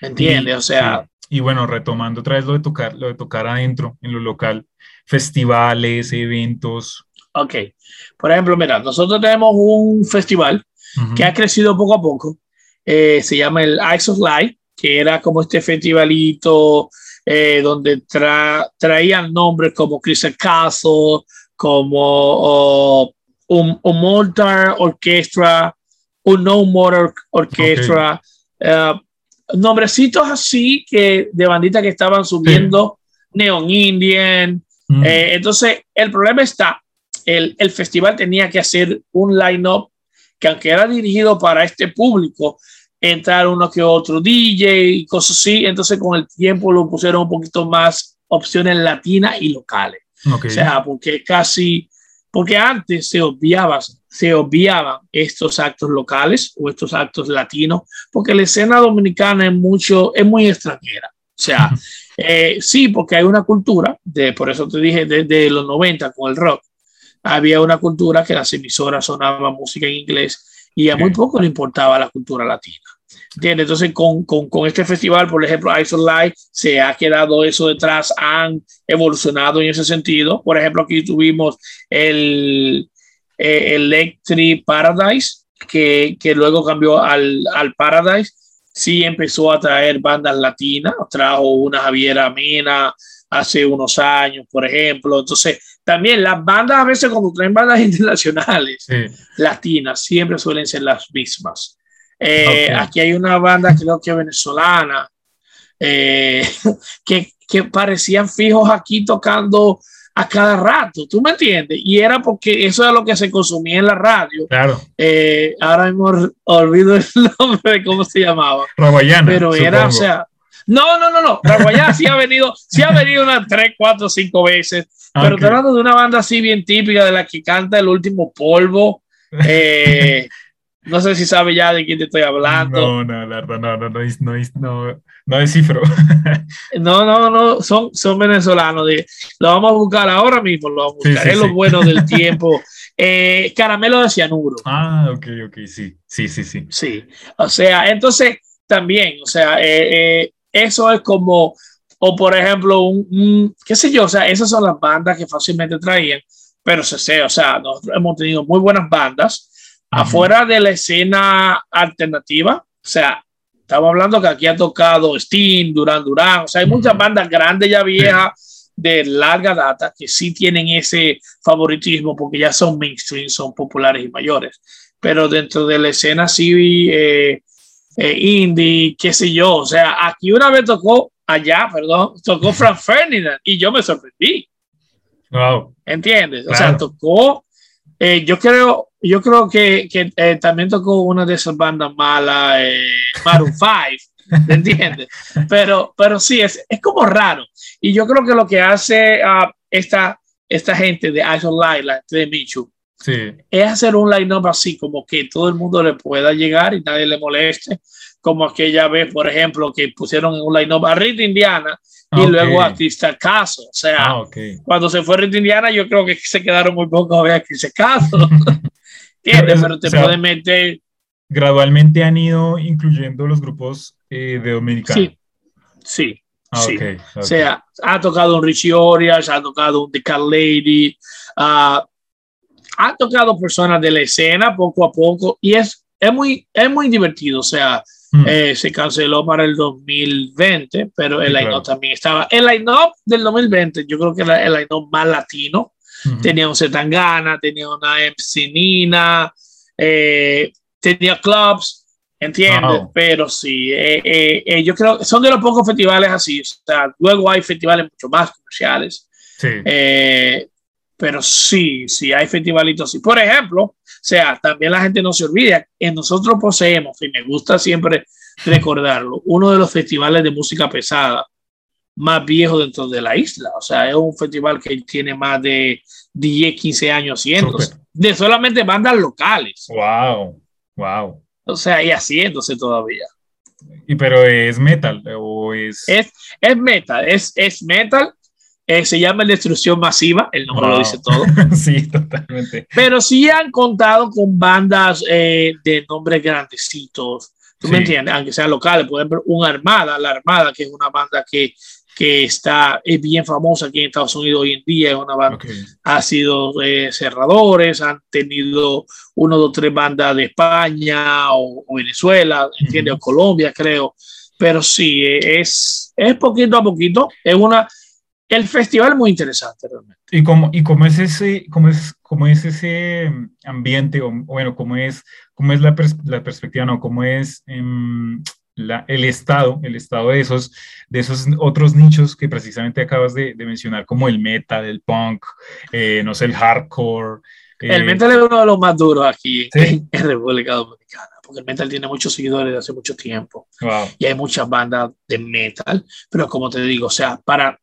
¿Entiendes? O sea... Y bueno, retomando otra vez lo de tocar, lo de tocar adentro, en lo local, festivales, eventos. Ok. Por ejemplo, mira, nosotros tenemos un festival que ha crecido poco a poco. Eh, se llama el Ice of Light, que era como este festivalito eh, donde traían nombres como Chris Castle, como un, un Orchestra, un No Motor Orchestra, eh, nombrecitos así que de banditas que estaban subiendo, Neon Indian. Mm. Eh, entonces, el problema está, el, el festival tenía que hacer un line-up que aunque era dirigido para este público, entrar uno que otro DJ y cosas así, entonces con el tiempo lo pusieron un poquito más opciones latinas y locales. O sea, porque casi, porque antes se obviaba, se obviaban estos actos locales o estos actos latinos, porque la escena dominicana es mucho, es muy extranjera. O sea, eh, sí, porque hay una cultura, de, por eso te dije, desde los 90 con el rock, había una cultura que las emisoras sonaban música en inglés y a muy poco le importaba la cultura latina. Entonces, con, con, con, este festival, por ejemplo, Ice Light, se ha quedado eso detrás, han evolucionado en ese sentido. Por ejemplo, aquí tuvimos el eh, Electric Paradise, que, que luego cambió al, al, Paradise. Sí empezó a traer bandas latinas, trajo una Javiera Mina hace unos años, por ejemplo. Entonces, también las bandas, a veces cuando traen bandas internacionales latinas, siempre suelen ser las mismas. Eh, aquí hay una banda, creo que venezolana, eh, que, que, parecían fijos aquí tocando a cada rato, ¿tú me entiendes? Y era porque eso es lo que se consumía en la radio. Claro. Eh, ahora hemos olvido el nombre de cómo se llamaba. Raguayana. Pero era, o sea, no, no, no, no. Raguayana sí ha venido, sí ha venido unas tres, cuatro, cinco veces. Pero hablando de una banda así bien típica de la que canta El último polvo. Eh, No sé si sabe ya de quién te estoy hablando. No, no, la verdad, no, no, no, no, no, no descifro. No, no, no, son, son venezolanos. lo vamos a buscar ahora mismo, lo vamos a buscar. es lo bueno del tiempo. Eh, caramelo de cianuro. Ah, ok, ok, sí, sí, sí, sí. Sí, o sea, entonces también, o sea, eh, eh, eso es como, o por ejemplo, un, qué sé yo, o sea, esas son las bandas que fácilmente traían, pero se sé, o sea, nosotros hemos tenido muy buenas bandas afuera de la escena alternativa, o sea, estamos hablando que aquí ha tocado Steam, Duran Duran, o sea, hay muchas bandas grandes ya viejas de larga data que sí tienen ese favoritismo porque ya son mainstream, son populares y mayores, pero dentro de la escena sí eh, eh, indie, qué sé yo, o sea, aquí una vez tocó allá, perdón, tocó Frank Ferdinand y yo me sorprendí. Wow. ¿Entiendes? O sea, tocó, eh, yo creo, yo creo que, que eh, también tocó una de esas bandas malas, eh, Maroon 5, ¿me entiendes? Pero, pero sí, es, es como raro. Y yo creo que lo que hace uh, esta, esta gente de Light, la gente de Michu, sí. es hacer un line-up así, como que todo el mundo le pueda llegar y nadie le moleste. Como aquella vez, por ejemplo, que pusieron un line-up a Rita Indiana y luego a Crystal Caso. O sea, ah, okay. cuando se fue Rita Indiana, yo creo que se quedaron muy pocos a ver a Crystal Caso. Pero te pueden meter. Gradualmente han ido incluyendo los grupos eh, de Dominicana. Sí, sí. Ah, O sea, ha tocado un Richie Orias, ha tocado un The Cat Lady, uh, ha tocado personas de la escena poco a poco y es, es, muy, es muy divertido. O sea, mm. eh, se canceló para el 2020, pero el line-up también estaba. El line-up del 2020, yo creo que era el line-up más latino Tenía un Zetangana, tenía una MC Nina, eh, tenía clubs, ¿entiendes? Pero sí, eh, eh, yo creo que son de los pocos festivales así. O sea, luego hay festivales mucho más comerciales. Sí. Pero sí, sí, hay festivalitos así. Por ejemplo, o sea, también la gente no se olvida, en nosotros poseemos, y me gusta siempre recordarlo, uno de los festivales de música pesada más viejos dentro de la isla. O sea, es un festival que tiene más de 10, 15 años haciéndose, de solamente bandas locales. Wow, wow. O sea, y haciéndose todavía. ¿Y pero es metal o es...? Es, es metal, es, es metal. Eh, se llama Destrucción Masiva, el nombre lo dice todo. sí, totalmente. Pero sí han contado con bandas eh, de nombres grandecitos, ¿Tú me entiendes? Aunque sean locales, por ejemplo, una Armada, la Armada, que es una banda que, que está, es bien famosa aquí en Estados Unidos hoy en día, es una banda, ha sido eh, cerradores, han tenido uno, dos, tres bandas de España o, Venezuela, ¿entiendes? O Colombia, creo. Pero sí, es, es poquito a poquito, es una, el festival es muy interesante realmente. ¿Y cómo, y cómo es ese, cómo es, cómo es ese ambiente, o bueno, cómo es cómo es la, la perspectiva, no, cómo es em, la, el estado, el estado de esos, de esos otros nichos que precisamente acabas de, de mencionar, como el metal, el punk, eh, no sé, el hardcore. el eh, metal es uno de los más duros aquí en, República Dominicana, porque el metal tiene muchos seguidores de hace mucho tiempo y hay muchas bandas de metal, pero como te digo, o sea, para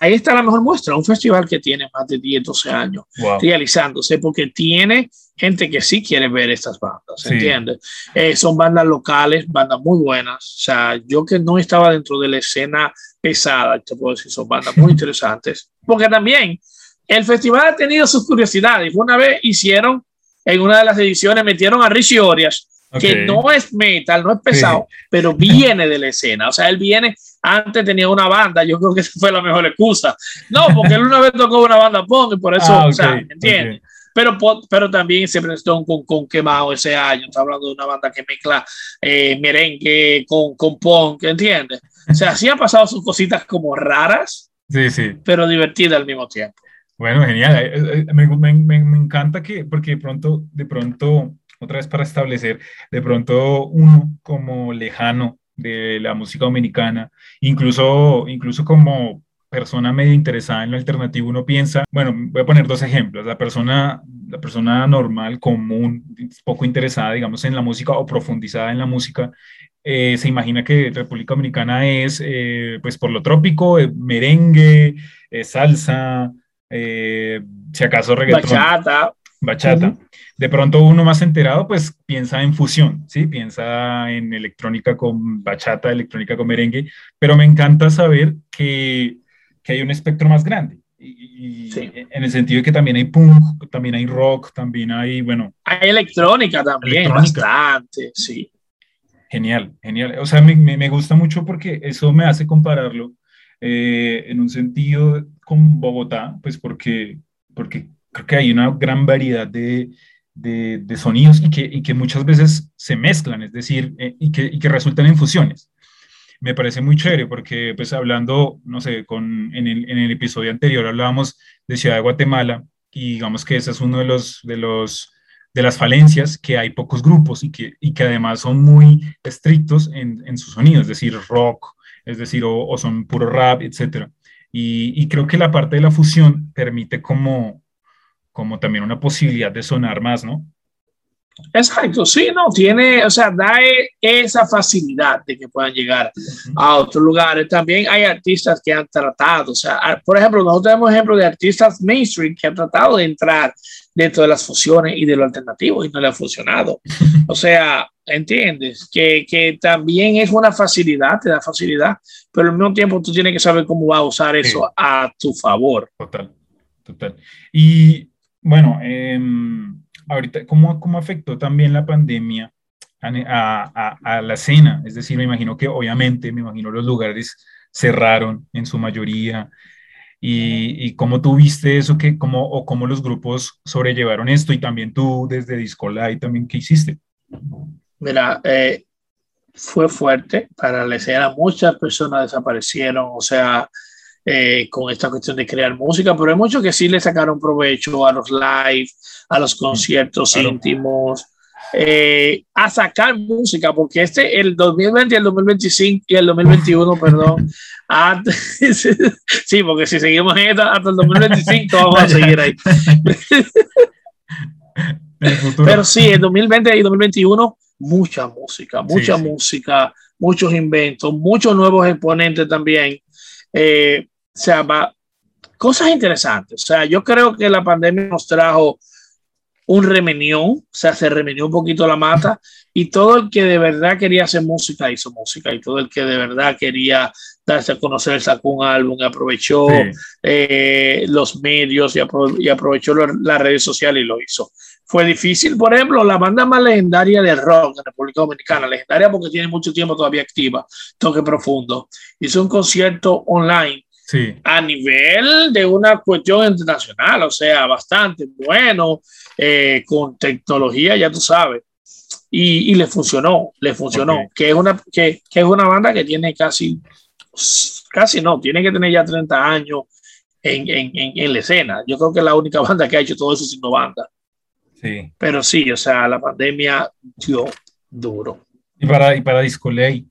ahí está la mejor muestra, un festival que tiene más de 10, 12 años realizándose, porque tiene gente que sí quiere ver estas bandas, ¿entiendes? Eh, son bandas locales, bandas muy buenas, o sea, yo que no estaba dentro de la escena pesada, te puedo decir, son bandas muy interesantes, porque también el festival ha tenido sus curiosidades, una vez hicieron, en una de las ediciones, metieron a Richie Orias, que no es metal, no es pesado, pero viene de la escena. O sea, él viene, antes tenía una banda, yo creo que esa fue la mejor excusa. No, porque él una vez tocó una banda punk y por eso, ah, o sea, ¿entiendes? Pero, pero también se presentó con, con Quemado ese año. Está hablando de una banda que mezcla eh, merengue con, con punk, ¿entiendes? O sea, sí han pasado sus cositas como raras, sí, sí. pero divertidas al mismo tiempo. Bueno, genial. Eh, eh, me, me, me, encanta que, porque de pronto, de pronto otra vez para establecer de pronto uno como lejano de la música dominicana, incluso, incluso como persona medio interesada en lo alternativo, uno piensa, bueno, voy a poner dos ejemplos, la persona, la persona normal, común, poco interesada, digamos, en la música o profundizada en la música, eh, se imagina que República Dominicana es, eh, pues, por lo trópico, eh, merengue, salsa, si acaso reggaetón. Bachata. Bachata. De pronto uno más enterado, pues piensa en fusión, ¿sí? Piensa en electrónica con bachata, electrónica con merengue, pero me encanta saber que, que hay un espectro más grande. Y, En el sentido de que también hay punk, también hay rock, también hay, bueno... Hay electrónica también, bastante, sí. Genial, genial. O sea, me, me, gusta mucho porque eso me hace compararlo eh, en un sentido con Bogotá, pues porque, porque creo que hay una gran variedad de, de, de sonidos y que, y que, muchas veces se mezclan, es decir, eh, y, que, y, que, resultan en fusiones. Me parece muy chévere porque, pues hablando, no sé, con, en, el, en el episodio anterior hablábamos de Ciudad de Guatemala y digamos que ese es uno de los, de los, de las falencias, que hay pocos grupos y que, y que además son muy estrictos en, en su sonido, es decir, rock, es decir, o, o son puro rap, etc. Y, y, creo que la parte de la fusión permite como, como también una posibilidad de sonar más, ¿no? Exacto, sí, no, tiene, o sea, da esa facilidad de que puedan llegar a otros lugares. También hay artistas que han tratado, o sea, por ejemplo, nosotros tenemos ejemplos de artistas mainstream que han tratado de entrar dentro de las fusiones y de lo alternativo y no le ha funcionado. O sea, entiendes que, que también es una facilidad, te da facilidad, pero al mismo tiempo tú tienes que saber cómo va a usar eso a tu favor. Total, total. Y bueno, em, ahorita, ¿cómo, ¿cómo afectó también la pandemia a, a, la escena? Es decir, me imagino que obviamente, me imagino los lugares cerraron en su mayoría. ¿Y, y cómo tú viste eso? Que, cómo, ¿O cómo los grupos sobrellevaron esto? Y también tú desde Discolay también, ¿qué hiciste? Mira, eh, fue fuerte para la escena. Muchas personas desaparecieron. O sea, eh, con esta cuestión de crear música, pero hay muchos que sí le sacaron provecho a los live, a los conciertos íntimos, eh, a sacar música, porque este, el 2020 y el 2025 y el 2021, perdón, sí, porque si seguimos hasta el 2025 vamos a seguir ahí. Pero sí, en 2020 y 2021, mucha música, mucha música, muchos inventos, muchos nuevos exponentes también. Eh, sea, va, cosas interesantes. O sea, yo creo que la pandemia nos trajo un remenión, o sea, se remenió un poquito la mata y todo el que de verdad quería hacer música hizo música y todo el que de verdad quería darse a conocer sacó un álbum, aprovechó eh, los medios y, aprovechó las redes sociales y lo hizo. Fue difícil, por ejemplo, la banda más legendaria de rock en República Dominicana, legendaria porque tiene mucho tiempo todavía activa, Toque Profundo, hizo un concierto online a nivel de una cuestión internacional, o sea, bastante bueno, eh, con tecnología, ya tú sabes. Y, le funcionó, le funcionó, que, es una, que, que, es una banda que tiene casi, casi no, tiene que tener ya 30 años en, en, en, la escena. Yo creo que es la única banda que ha hecho todo eso siendo banda. Sí. Pero sí, o sea, la pandemia dio duro. Y para, y para Discoley,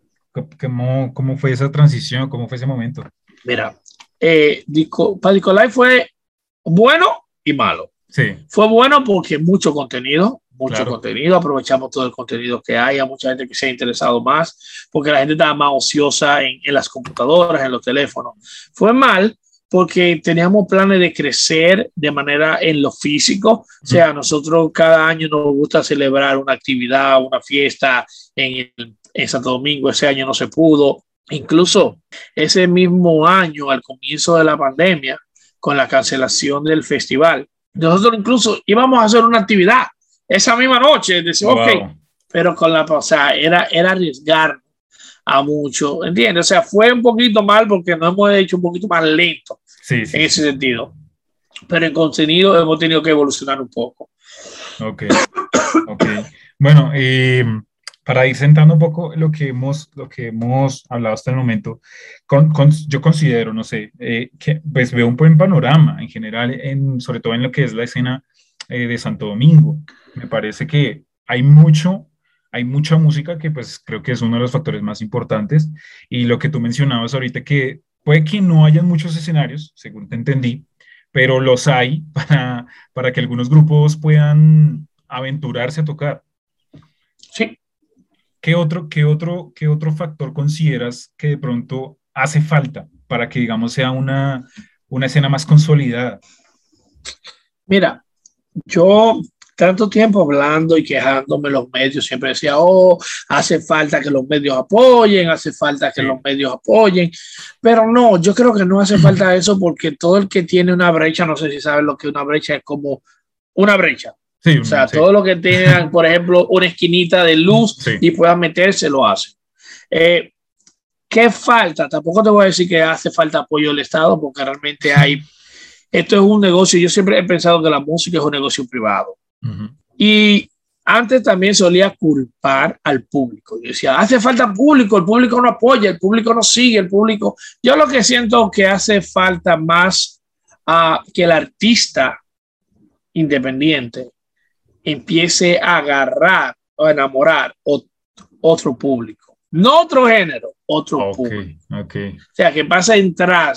¿cómo, ¿cómo fue esa transición? ¿Cómo fue ese momento? Mira, eh, para Discoley fue bueno y malo. Sí. Fue bueno porque mucho contenido, mucho contenido, aprovechamos todo el contenido que hay, a mucha gente que se ha interesado más, porque la gente estaba más ociosa en, en las computadoras, en los teléfonos. Fue mal porque teníamos planes de crecer de manera en lo físico. O sea, nosotros cada año nos gusta celebrar una actividad, una fiesta en, en Santo Domingo. Ese año no se pudo. Incluso ese mismo año, al comienzo de la pandemia, con la cancelación del festival, nosotros incluso íbamos a hacer una actividad esa misma noche. Decimos, ok, pero con la, o sea, era, era arriesgar a mucho, ¿entiendes? O sea, fue un poquito mal porque nos hemos hecho un poquito más lento en ese sentido. Pero en contenido hemos tenido que evolucionar un poco. Ok, ok. Bueno, eh, para ir sentando un poco lo que hemos, lo que hemos hablado hasta el momento, con, yo considero, no sé, eh, que pues veo un buen panorama en general, en, sobre todo en lo que es la escena eh, de Santo Domingo. Me parece que hay mucho hay mucha música que pues creo que es uno de los factores más importantes y lo que tú mencionabas ahorita que puede que no hayan muchos escenarios, según te entendí, pero los hay para, para que algunos grupos puedan aventurarse a tocar. ¿Qué otro, qué otro, qué otro factor consideras que de pronto hace falta para que, digamos, sea una, una escena más consolidada? Mira, yo tanto tiempo hablando y quejándome los medios, siempre decía, oh, hace falta que los medios apoyen, hace falta que los medios apoyen, pero no, yo creo que no hace falta eso porque todo el que tiene una brecha, no sé si saben lo que una brecha es como una brecha. O sea, todo lo que tengan, por ejemplo, una esquinita de luz y puedan meterse, lo hace. Eh, ¿Qué falta? Tampoco te voy a decir que hace falta apoyo del Estado porque realmente hay... Esto es un negocio, yo siempre he pensado que la música es un negocio privado. Y antes también solía culpar al público. Yo decía, hace falta público, el público no apoya, el público no sigue, el público... Yo lo que siento que hace falta más a que el artista independiente empiece a agarrar o enamorar otro público. No otro género, otro público. O sea, que pasa a entrar,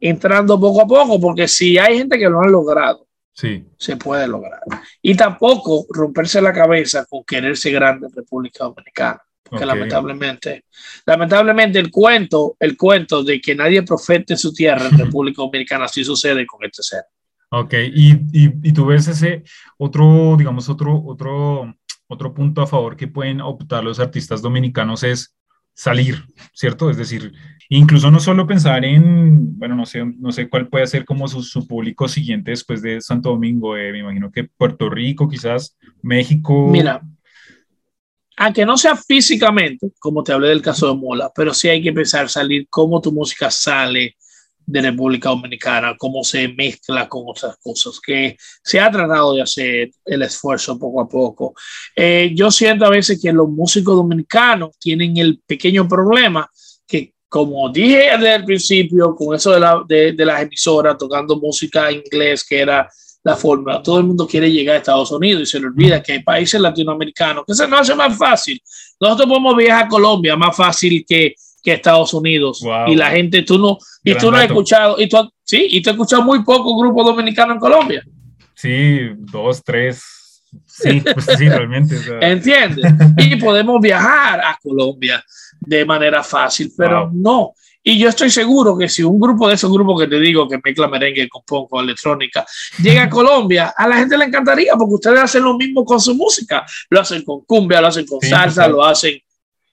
entrando poco a poco, porque si hay gente que lo ha logrado, sí. se puede lograr. Y tampoco romperse la cabeza con quererse grande en República Dominicana. Porque lamentablemente, lamentablemente el cuento, el cuento de que nadie profete en su tierra en República Dominicana sí sucede con este ser. Ok, y, y, y, tú ves ese otro, digamos, otro, otro, otro punto a favor que pueden optar los artistas dominicanos es salir, ¿cierto? Es decir, incluso no solo pensar en, bueno, no sé, no sé cuál puede ser como su, su público siguiente después de Santo Domingo, eh, me imagino que Puerto Rico, quizás México. Mira, aunque no sea físicamente, como te hablé del caso de Mola, pero sí hay que pensar salir cómo tu música sale de República Dominicana, cómo se mezcla con otras cosas, que se ha tratado de hacer el esfuerzo poco a poco. Eh, yo siento a veces que los músicos dominicanos tienen el pequeño problema que como dije desde el principio, con eso de, la, de, de las emisoras tocando música en inglés, que era la fórmula, todo el mundo quiere llegar a Estados Unidos y se le olvida que hay países latinoamericanos que se nos hace más fácil. Nosotros podemos viajar a Colombia más fácil que, que Estados Unidos. Y la gente, tú no, y tú no has escuchado, y tú, sí, y tú has escuchado muy poco grupos dominicanos en Colombia. Sí, dos, tres. Sí, pues sí, realmente. ¿Entiendes? y podemos viajar a Colombia de manera fácil, pero no. Y yo estoy seguro que si un grupo de esos grupos que te digo que mezcla merengue con punk o electrónica llega a Colombia, a la gente le encantaría porque ustedes hacen lo mismo con su música. Lo hacen con cumbia, lo hacen con salsa, lo hacen,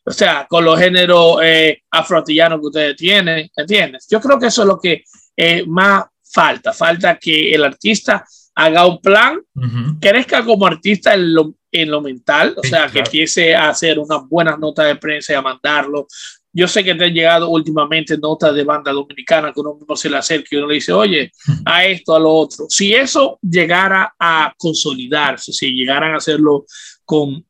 o sea, con los géneros eh, que ustedes tienen, ¿entiendes? Yo creo que eso es lo que eh, más falta. Falta que el artista haga un plan, crezca como artista en lo, en lo mental, o sea, que empiece a hacer unas buenas notas de prensa y a mandarlo. Yo sé que te han llegado últimamente notas de banda dominicana que uno mismo se le acerca y uno le dice, oye, a esto, a lo otro. Si eso llegara a consolidarse, si llegaran a hacerlo con,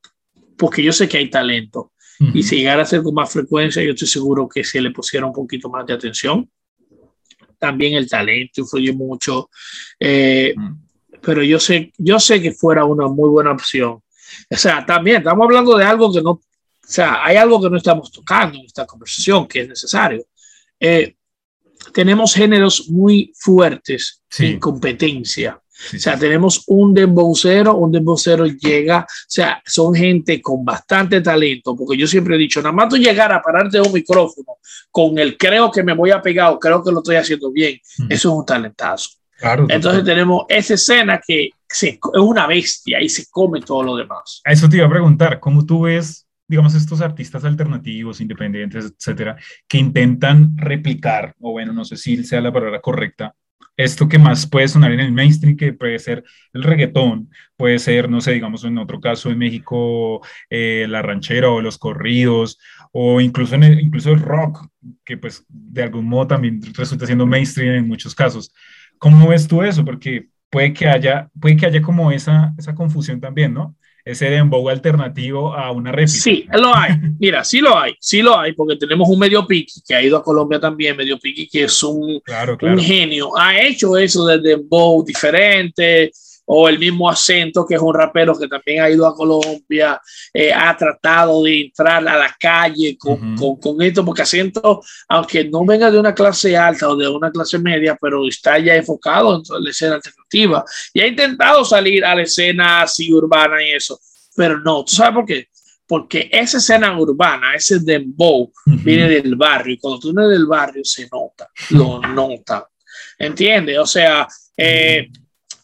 porque yo sé que hay talento, y si llegara a hacer con más frecuencia, yo estoy seguro que se le pusiera un poquito más de atención. También el talento influye mucho. Eh, pero yo sé, yo sé que fuera una muy buena opción. O sea, también estamos hablando de algo que no, o sea, hay algo que no estamos tocando en esta conversación que es necesario. Eh, tenemos géneros muy fuertes en competencia. O sea, tenemos un dembocero, un dembocero llega, o sea, son gente con bastante talento, porque yo siempre he dicho, nada más tú llegar a pararte un micrófono con el creo que me voy a pegar o creo que lo estoy haciendo bien, eso es un talentazo. Entonces tenemos esa escena que es una bestia y se come todo lo demás. A eso te iba a preguntar, ¿cómo tú ves, digamos, estos artistas alternativos, independientes, etcétera, que intentan replicar, o bueno, no sé si sea la palabra correcta, esto que más puede sonar en el mainstream, que puede ser el reggaetón, puede ser, no sé, digamos, en otro caso en México, eh, la ranchera o los corridos, o incluso, el, incluso el rock, que pues de algún modo también resulta siendo mainstream en muchos casos. ¿Cómo ves tú eso? Porque puede que haya, puede que haya como esa, esa confusión también, ¿no? Ese dembow alternativo a una réplica. Sí, lo hay. Mira, sí lo hay, sí lo hay, porque tenemos un Medio Piqui que ha ido a Colombia también, Medio Piqui que es un, un genio. Ha hecho eso del dembow diferente, o el mismo acento, que es un rapero que también ha ido a Colombia, eh, ha tratado de entrar a la calle con, con, esto, porque acento, aunque no venga de una clase alta o de una clase media, pero está ya enfocado en la escena alternativa y ha intentado salir a la escena así urbana y eso, pero no, ¿tú sabes por qué? Porque esa escena urbana, ese dembow, viene del barrio y cuando tú vienes del barrio se nota, lo nota, ¿entiendes? O sea, eh,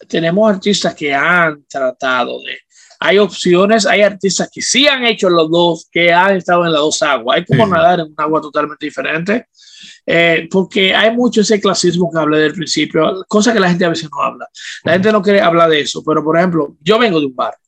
tenemos artistas que han tratado de... Hay opciones, hay artistas que sí han hecho los dos, que han estado en las dos aguas. Hay como nadar en un agua totalmente diferente, eh, porque hay mucho ese clasismo que hablé del principio, cosa que la gente a veces no habla. La gente no quiere hablar de eso, pero por ejemplo, yo vengo de un barrio.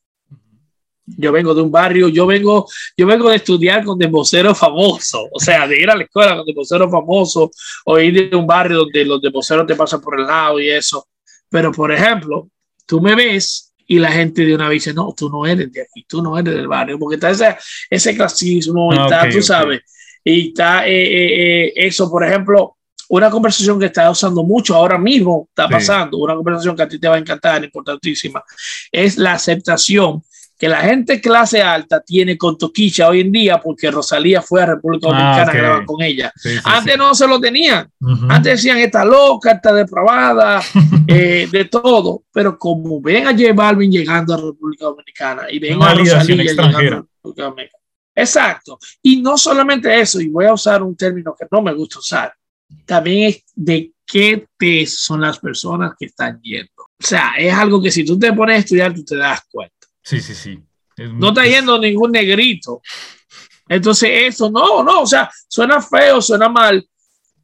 Yo vengo de un barrio, yo vengo, yo vengo de estudiar con demboceros famosos, o sea, de ir a la escuela con demboceros famosos o ir de un barrio donde los demboceros te pasan por el lado y eso. Pero, por ejemplo, tú me ves y la gente de una vez dice, no, tú no eres de aquí, tú no eres del barrio, porque está ese, ese clasismo, ah, está, tú sabes, y está eh, eh, eh, eso, por ejemplo, una conversación que está usando mucho ahora mismo, está pasando, una conversación que a ti te va a encantar, importantísima, es la aceptación que la gente clase alta tiene con Toquicha hoy en día porque Rosalía fue a República ah, Dominicana a grabar con ella. Antes no se lo tenían. Antes decían, está loca, está depravada, eh, de todo. Pero como ven a J Balvin llegando a República Dominicana y ven a Rosalía llegando a República Dominicana. Exacto. Y no solamente eso, y voy a usar un término que no me gusta usar, también es de qué peso son las personas que están yendo. O sea, es algo que si tú te pones a estudiar, tú te das cuenta. Sí, sí, sí. no está yendo ningún negrito. Entonces, eso no, no, o sea, suena feo, suena mal,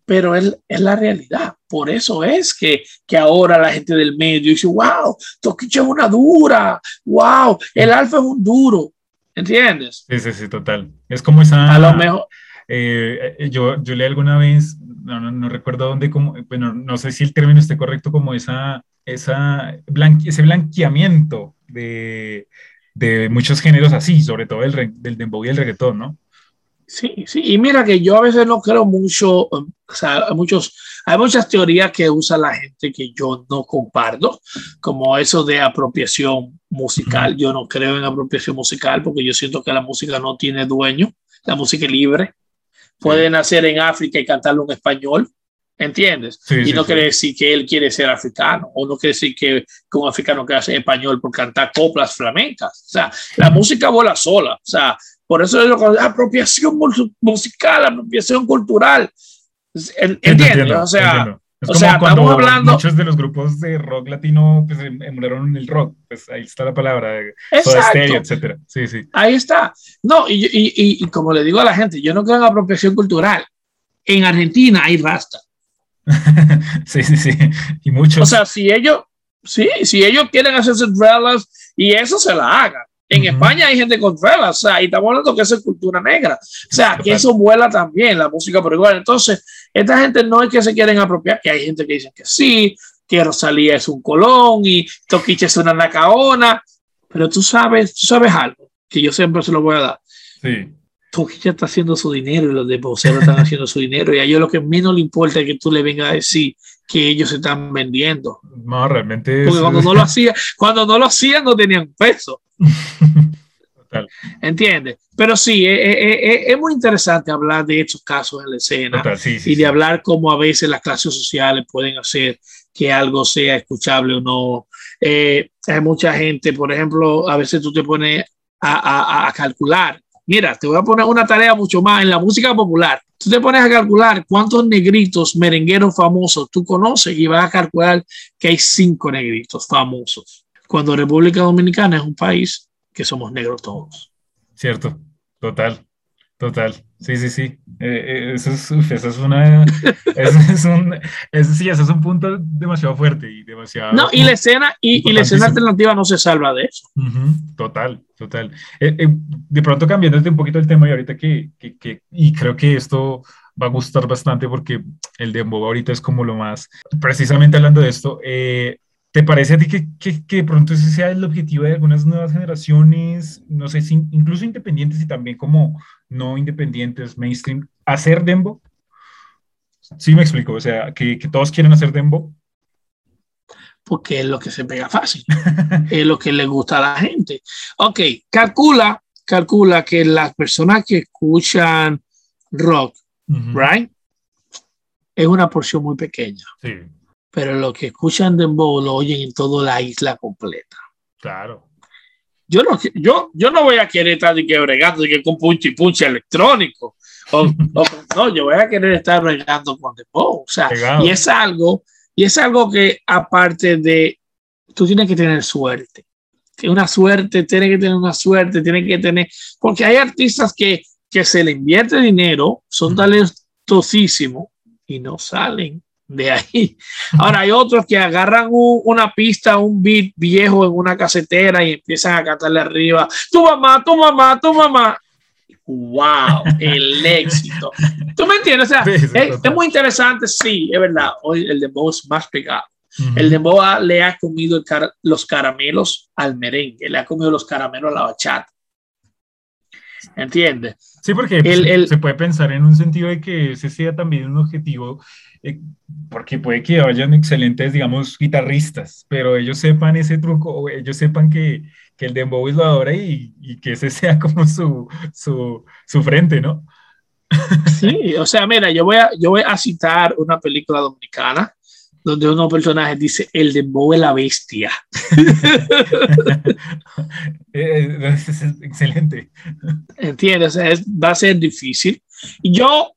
pero es, es la realidad. Por eso es que, que, ahora la gente del medio dice, wow, Toquicha es una dura, wow, el alfa es un duro. ¿Entiendes? Sí, sí, sí, total. Es como esa... A lo mejor... Eh, yo, yo leí alguna vez, no, no, recuerdo dónde, como, bueno, no sé si el término esté correcto, como esa, esa ese blanqueamiento de, de, muchos géneros así, sobre todo el, del dembow y el reggaetón, ¿no? Sí, sí, y mira que yo a veces no creo mucho, o sea, hay, muchos, hay muchas teorías que usa la gente que yo no comparto, como eso de apropiación musical. Yo no creo en apropiación musical porque yo siento que la música no tiene dueño, la música es libre. Puede nacer en África y cantarlo en español, ¿entiendes? y no quiere decir que él quiere ser africano, o no quiere decir que, que un africano que hace español por cantar coplas flamencas. O sea, la música vuela sola. O sea, por eso es lo que apropiación musical, apropiación cultural. ¿Entiendes? o sea, es como cuando hablando... muchos de los grupos de rock latino pues, em, emularon el rock. Pues ahí está la palabra, Stereo, etcétera. Sí, sí. Ahí está. No, y, y, y, como le digo a la gente, yo no creo en apropiación cultural. En Argentina hay rasta. sí, sí, sí. Y muchos. O sea, si ellos, sí, si ellos quieren hacerse dreadlocks y eso se la hagan. En España hay gente con velas, o sea, y estamos hablando que eso es cultura negra. O sea, que eso vuela también, la música por igual. Entonces, esta gente no es que se quieren apropiar, que hay gente que dice que sí, que Rosalía es un colón y Toquiche es una nacaona, pero tú sabes, tú sabes algo, que yo siempre se lo voy a dar. Sí. Toquiche está haciendo su dinero y los de están haciendo su dinero y a ellos lo que menos le importa es que tú le vengas a decir que ellos se están vendiendo. No, realmente. Porque cuando no lo hacían, cuando no lo hacían no tenían peso. Total. ¿Entiendes? Pero sí, es, eh, eh, eh, es, muy interesante hablar de estos casos en la escena y de hablar cómo a veces las clases sociales pueden hacer que algo sea escuchable o no. hay mucha gente, por ejemplo, a veces tú te pones a, a, a calcular. Mira, te voy a poner una tarea mucho más en la música popular. Tú te pones a calcular cuántos negritos merengueros famosos tú conoces y vas a calcular que hay cinco negritos famosos cuando República Dominicana es un país que somos negros todos. Cierto, total, total. Sí, sí, sí. Eh, eh, eso, es, eso, es, una. eso es un, eso, sí, eso es un punto demasiado fuerte y demasiado. No, y la escena, y, y la escena alternativa no se salva de eso. total, total. Eh, de pronto cambiándote un poquito el tema y ahorita que, que, que, y creo que esto va a gustar bastante porque el de dembow ahorita es como lo más. Precisamente hablando de esto, eh, ¿Te parece a ti que, que, que, de pronto ese sea el objetivo de algunas nuevas generaciones, no sé, si, incluso independientes y también como no independientes, mainstream, hacer Dembo? Sí me explico, o sea, que, que todos quieren hacer Dembo. Porque es lo que se pega fácil, es lo que le gusta a la gente. Ok, calcula, calcula que las personas que escuchan rock, right, es una porción muy pequeña. Sí pero lo que escuchan Dembow lo oyen en toda la isla completa. Claro. Yo no, yo, yo no voy a querer estar de que bregando de que con punchi punchi electrónico. O, no, yo voy a querer estar bregando con Dembow. O sea, y es algo, y es algo que aparte de, tú tienes que tener suerte. Una suerte, tiene que tener una suerte, tiene que tener, porque hay artistas que, que se le invierte dinero, son talentosísimos y no salen de ahí. Ahora hay otros que agarran una pista, un beat viejo en una casetera y empiezan a cantarle arriba, tu mamá, tu mamá, tu mamá. ¡Wow! El éxito. ¿Tú me entiendes? O sea, es, muy interesante, sí, es verdad. Hoy el dembow es más pegado. El dembow le ha comido los caramelos al merengue, le ha comido los caramelos a la bachata. ¿Entiendes? Sí, porque pues, se puede pensar en un sentido de que ese sea también un objetivo eh, porque puede que vayan excelentes, digamos, guitarristas, pero ellos sepan ese truco, o ellos sepan que, que el dembow es lo adora y, y, que ese sea como su, su, su, frente, ¿no? Sí, o sea, mira, yo voy, a, yo voy a citar una película dominicana donde uno personaje dice, el dembow es la bestia. Eh, es excelente. ¿Entiendes? O sea, va a ser difícil. Yo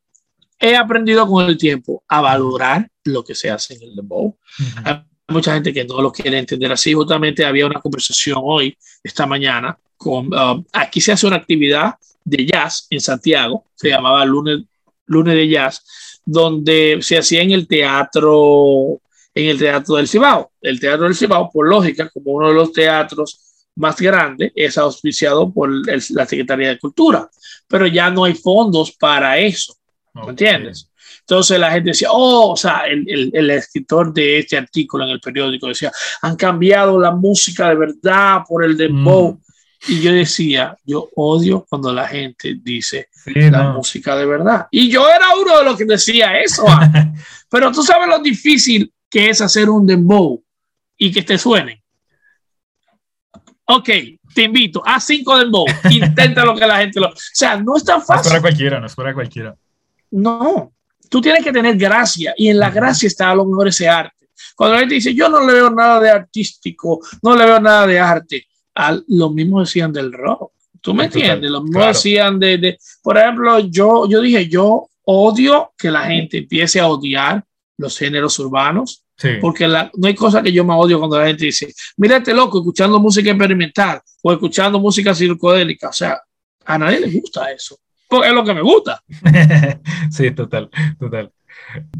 he aprendido con el tiempo a valorar lo que se hace en el dembow. Hay mucha gente que no lo quiere entender así. Justamente había una conversación hoy, esta mañana, con, um, aquí se hace una actividad de jazz en Santiago, se llamaba lunes, lunes de jazz, donde se hacía en el teatro, en el teatro del Cibao. El teatro del Cibao, por lógica, como uno de los teatros más grandes, es auspiciado por la Secretaría de Cultura, pero ya no hay fondos para eso. ¿Me entiendes? Entonces la gente decía, oh, o sea, el, el, escritor de este artículo en el periódico decía, han cambiado la música de verdad por el dembow. Mm. Y yo decía, yo odio cuando la gente dice la música de verdad. Y yo era uno de los que decía eso. Ah. Pero tú sabes lo difícil que es hacer un dembow y que te suene. Ok, te invito a cinco dembow. Intenta lo que la gente lo. O sea, no es tan fácil. No es para cualquiera, no es para cualquiera. No, tú tienes que tener gracia y en la gracia está a lo mejor ese arte. Cuando la gente dice, yo no le veo nada de artístico, no le veo nada de arte, al, lo mismo decían del rock. ¿Tú me entiendes? Lo mismo decían de, de, por ejemplo, yo, yo dije, yo odio que la gente empiece a odiar los géneros urbanos, porque la, no hay cosa que yo me odio cuando la gente dice, mira este loco escuchando música experimental o escuchando música psicodélica. O sea, a nadie le gusta eso. Porque es lo que me gusta. sí, total, total.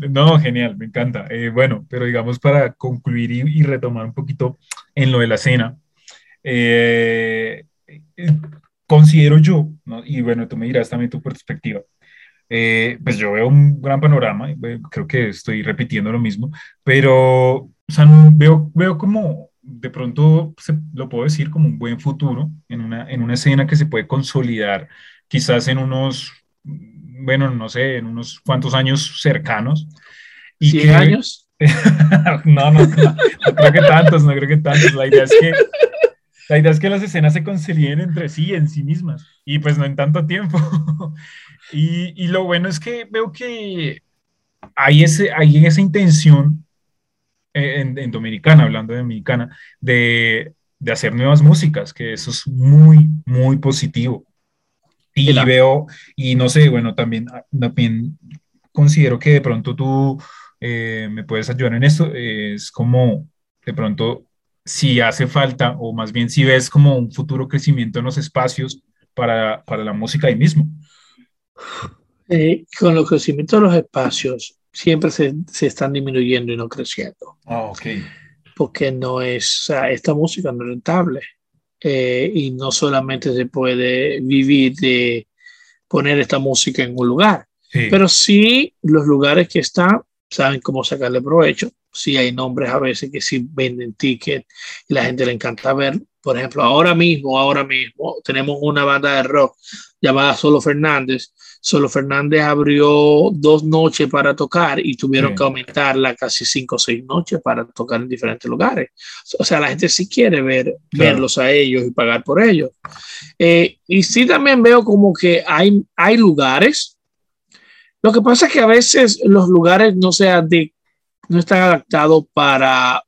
No, genial, me encanta. Eh, bueno, pero digamos para concluir y, retomar un poquito en lo de la escena, eh, considero yo, y bueno, tú me dirás también tu perspectiva, eh, pues yo veo un gran panorama, creo que estoy repitiendo lo mismo, pero o sea, veo, veo como de pronto se, lo puedo decir como un buen futuro en una, en una escena que se puede consolidar quizás en unos, bueno, no sé, en unos cuantos años cercanos. Y ¿100 años? no, no, no, creo que tantos, no creo que tantos. La idea es que la idea es que las escenas se concilien entre sí, en sí mismas, y pues no en tanto tiempo. y, y, lo bueno es que veo que hay, ese, hay esa intención eh, en, en Dominicana, hablando de Dominicana, de, de, hacer nuevas músicas, que eso es muy, muy positivo. Y veo, y no sé, bueno, también, también considero que de pronto tú eh, me puedes ayudar en esto, es como de pronto si hace falta, o más bien si ves como un futuro crecimiento en los espacios para, para la música ahí mismo. Eh, con el crecimiento de los espacios, siempre se, se, están disminuyendo y no creciendo. Ah, ok. Porque no es, esta música no es rentable. Eh, y no solamente se puede vivir de poner esta música en un lugar, pero sí los lugares que están saben cómo sacarle provecho. Sí hay nombres a veces que sí venden tickets y la gente le encanta ver. Por ejemplo, ahora mismo, ahora mismo tenemos una banda de rock llamada Solo Fernández Solo Fernández abrió dos noches para tocar y tuvieron que aumentarla casi cinco o seis noches para tocar en diferentes lugares. O sea, la gente sí quiere ver, verlos a ellos y pagar por ellos. Eh, y sí también veo como que hay, hay lugares. Lo que pasa es que a veces los lugares no, sea de, no están adaptados para,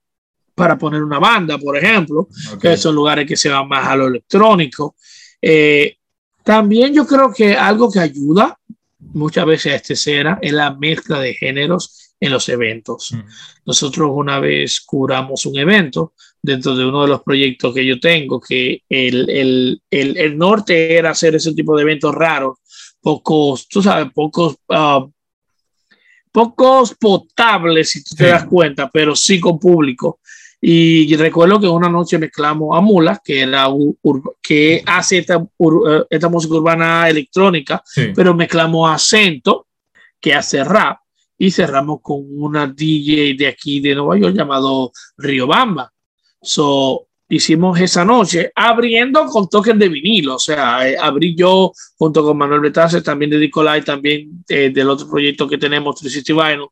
para poner una banda, por ejemplo, que son lugares que se van más a lo electrónico. Eh, también yo creo que algo que ayuda muchas veces a este escena es la mezcla de géneros en los eventos. Mm. Nosotros una vez curamos un evento dentro de uno de los proyectos que yo tengo, que el, el, el, el norte era hacer ese tipo de eventos raros, pocos, tú sabes, pocos, uh, pocos potables, si tú te das cuenta, pero sí con público. Y recuerdo que una noche mezclamos a Mula, que, era que hace esta, eh, esta música urbana electrónica, pero mezclamos a Cento, que hace rap, y cerramos con una DJ de aquí de Nueva York llamado Río Bamba. So, hicimos esa noche abriendo con toques de vinilo, o sea, eh, abrí yo junto con Manuel Betaces, también de Nicolai, también eh, del otro proyecto que tenemos, 360 Vinyl,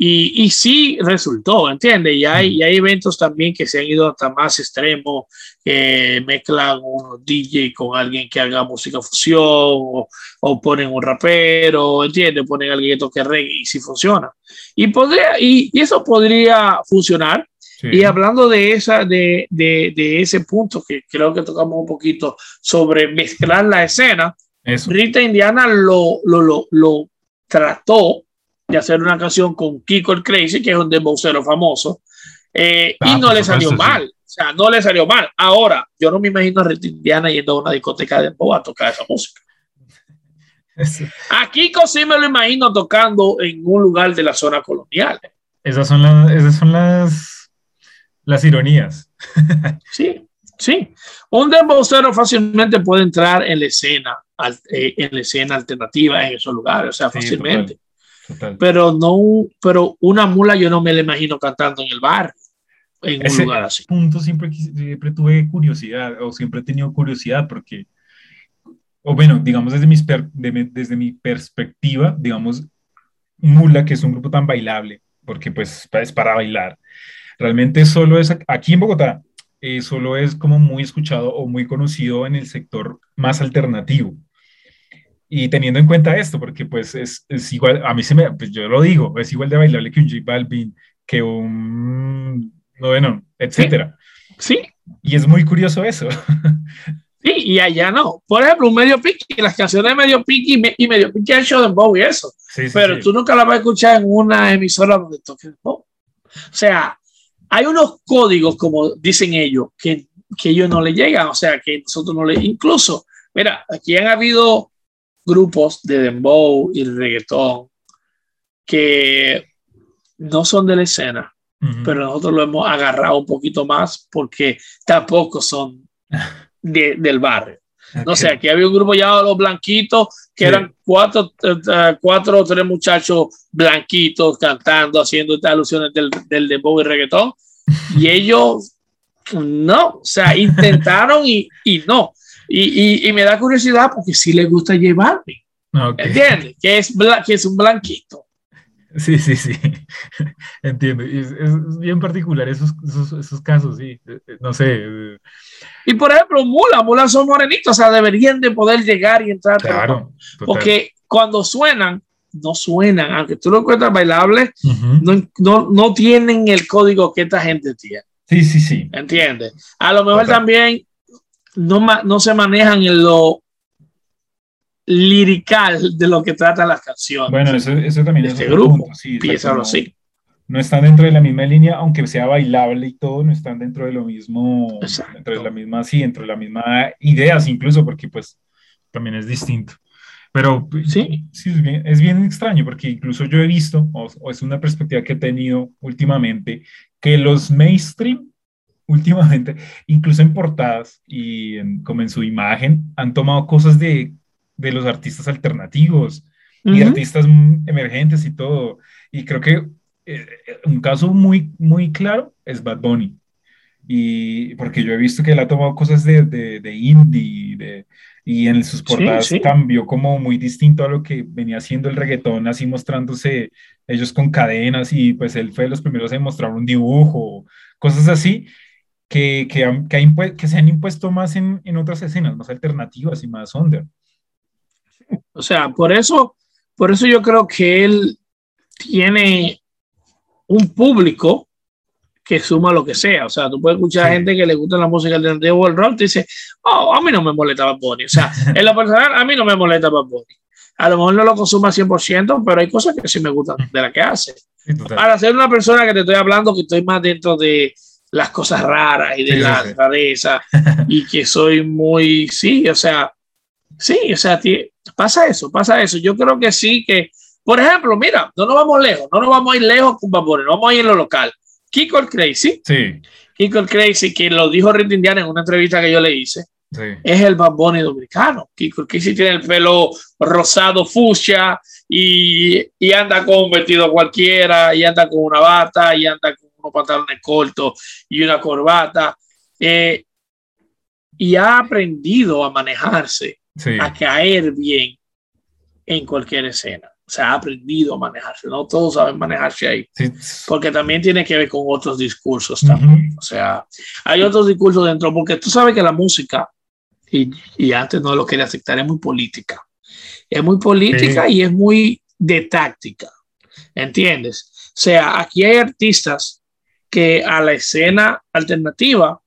y, y sí resultó, ¿entiendes? Y hay, y hay eventos también que se han ido hasta más extremos, que mezclan un DJ con alguien que haga música fusión, o, o ponen un rapero, ¿entiendes? Ponen a alguien que toque reggae y sí funciona. Y, podría, y, y eso podría funcionar. Y hablando de, esa, de, de, de, ese punto que creo que tocamos un poquito sobre mezclar la escena, Rita Indiana lo, lo, lo, lo trató de hacer una canción con Kiko el Crazy, que es un dembowcero famoso, eh, y ah, no le salió mal. O sea, no le salió mal. Ahora, yo no me imagino a Rita Indiana yendo a una discoteca de dembow a tocar esa música. A Kiko sí me lo imagino tocando en un lugar de la zona colonial. Esas son las, esas son las, las ironías. Sí, sí. Un dembowcero fácilmente puede entrar en la escena, eh, en la escena alternativa en esos lugares, o sea, fácilmente. Pero no, pero una mula yo no me la imagino cantando en el bar. en un lugar así. punto siempre, siempre tuve curiosidad o siempre he tenido curiosidad porque, o bueno, digamos desde, mis desde mi perspectiva, digamos, Mula, que es un grupo tan bailable, porque pues es para bailar, realmente solo es aquí en Bogotá, eh, solo es como muy escuchado o muy conocido en el sector más alternativo. Y teniendo en cuenta esto, porque pues es, es igual, a mí se me, pues yo lo digo, es igual de bailable que un J Balvin, que un bueno, etcétera. Sí. Y es muy curioso eso. Sí, y allá no. Por ejemplo, un medio piqui, las canciones de medio piqui y, medio piqui han show de Bow y eso. pero tú nunca la vas a escuchar en una emisora donde toque Bow. O sea, hay unos códigos, como dicen ellos, que, que ellos no le llegan, o sea, que nosotros no le. Incluso, mira, aquí han habido grupos de dembow y de reggaetón que no son de la escena, pero nosotros lo hemos agarrado un poquito más porque tampoco son del barrio. No sé, aquí había un grupo llamado Los Blanquitos, que eran cuatro, uh, cuatro o tres muchachos blanquitos cantando, haciendo estas alusiones del, del dembow y reggaetón. Y ellos, no, o sea, intentaron y, y no. Y, y, y, me da curiosidad porque sí les gusta llevarme. Okay. ¿Entiendes? Que es, que es un blanquito. Sí, sí, sí. Entiendo. Es, es, bien particular esos, esos, esos, casos, sí. Eh, eh, no sé. Y por ejemplo, Mula, Mula son morenitos, o sea, deberían de poder llegar y entrar. Claro. Porque cuando suenan, no suenan, aunque tú lo encuentras bailable, no, no, no, tienen el código que esta gente tiene. Sí, sí, sí. ¿Entiendes? A lo mejor también no, no se manejan en lo lirical de lo que tratan las canciones. Bueno, eso, eso también es este grupo. Sí, así. No están dentro de la misma línea, aunque sea bailable y todo, no están dentro de lo mismo, Exacto. dentro de la misma, sí, dentro de la misma ideas incluso, porque pues también es distinto. Pero sí, sí es, bien, es bien extraño, porque incluso yo he visto, o, o es una perspectiva que he tenido últimamente, que los mainstream últimamente, incluso en portadas y en, como en su imagen, han tomado cosas de de los artistas alternativos y artistas emergentes y todo. Y creo que eh, un caso muy, muy claro es Bad Bunny. Y porque yo he visto que él ha tomado cosas de, de, indie de, y en sus portadas cambió como muy distinto a lo que venía haciendo el reggaetón, así mostrándose ellos con cadenas y pues él fue de los primeros en mostrar un dibujo, cosas así que, que, que, que se han impuesto más en, en, otras escenas, más alternativas y más under. O sea, por eso, por eso yo creo que él tiene un público que suma lo que sea. O sea, tú puedes escuchar a gente que le gusta la música o el rock y dice, oh, a mí no me molesta Bad Bunny. O sea, en lo personal, a mí no me molesta Bad Bunny. A lo mejor no lo consuma 100%, pero hay cosas que sí me gustan de la que hace. Para ser una persona que te estoy hablando, que estoy más dentro de las cosas raras y de la rareza y que soy muy, sí, o sea, sí, o sea, Pasa eso, pasa eso. Yo creo que sí, que, por ejemplo, mira, no nos vamos lejos, no nos vamos a ir lejos con Babone, no vamos a ir en lo local. Kiko el Crazy. Sí. Kiko el Crazy, que lo dijo Rick Indiana en una entrevista que yo le hice. Sí. Es el Bad dominicano. Kiko el Crazy tiene el pelo rosado, fucsia, y, y, anda con un vestido cualquiera, y anda con una bata, y anda con unos pantalones cortos y una corbata. Eh, y ha aprendido a manejarse a caer bien en cualquier escena. O sea, ha aprendido a manejarse. No todos saben manejarse ahí. Porque también tiene que ver con otros discursos también. O sea, hay otros discursos dentro, porque tú sabes que la música, y, y antes no lo quería aceptar, es muy política. Es muy política y es muy de táctica. ¿Entiendes? O sea, aquí hay artistas que a la escena alternativa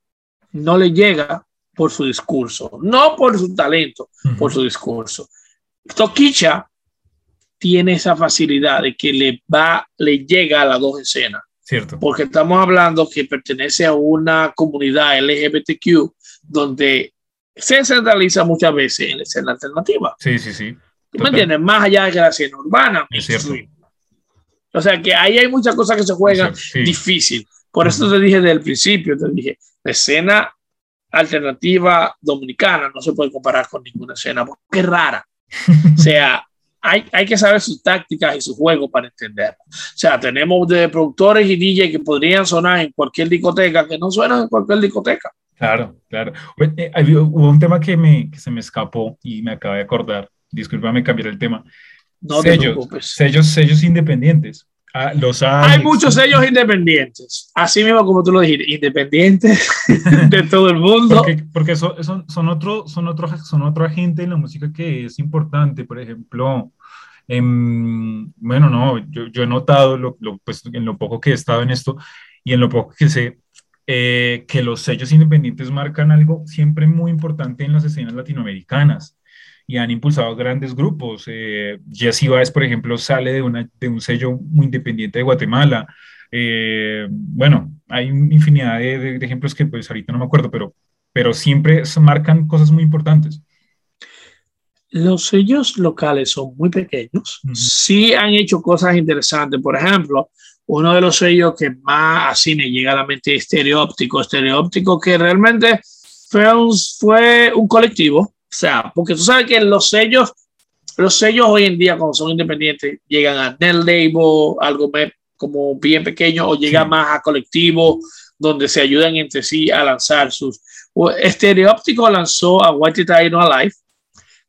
no le llega por su discurso, no por su talento, por su discurso. Toquicha tiene esa facilidad de que le va, le llega a las dos escenas. Cierto. Porque estamos hablando que pertenece a una comunidad LGBTQ donde se centraliza muchas veces en la escena alternativa. Sí, sí, sí. ¿Tú me entiendes? Más allá de la escena urbana. Es cierto. O sea que ahí hay muchas cosas que se juegan difícil. Por eso te dije desde el principio, te dije, la escena alternativa dominicana no se puede comparar con ninguna escena porque es rara. o sea, hay, hay que saber sus tácticas y su juego para entenderlo. O sea, tenemos de productores y DJ que podrían sonar en cualquier discoteca que no suenan en cualquier discoteca. Claro, claro. Eh, hubo un tema que, me, que se me escapó y me acabo de acordar. Discúlpame cambiar el tema. No sellos, sellos, sellos independientes. Ah, los hay. hay muchos sellos independientes, así mismo como tú lo dijiste, independientes de todo el mundo. Porque, porque son, son, son, otro, son, otro, son otro agente en la música que es importante. Por ejemplo, bueno, no, yo, yo he notado lo, lo, pues, en lo poco que he estado en esto y en lo poco que sé, eh, que los sellos independientes marcan algo siempre muy importante en las escenas latinoamericanas y han impulsado grandes grupos. Eh, Jesse Baez, por ejemplo, sale de, una, de un sello muy independiente de Guatemala. Eh, bueno, hay infinidad de, ejemplos que pues ahorita no me acuerdo, pero, pero siempre marcan cosas muy importantes. Los sellos locales son muy pequeños, sí han hecho cosas interesantes. Por ejemplo, uno de los sellos que más así me llega a la mente es Estereóptico. Estereóptico que realmente fue un, fue un colectivo sea, porque tú sabes que los sellos, los sellos hoy en día, cuando son independientes, llegan a net label, algo como bien pequeño, o llegan más a colectivo, donde se ayudan entre sí a lanzar sus. Estereóptico lanzó a White Titan Alive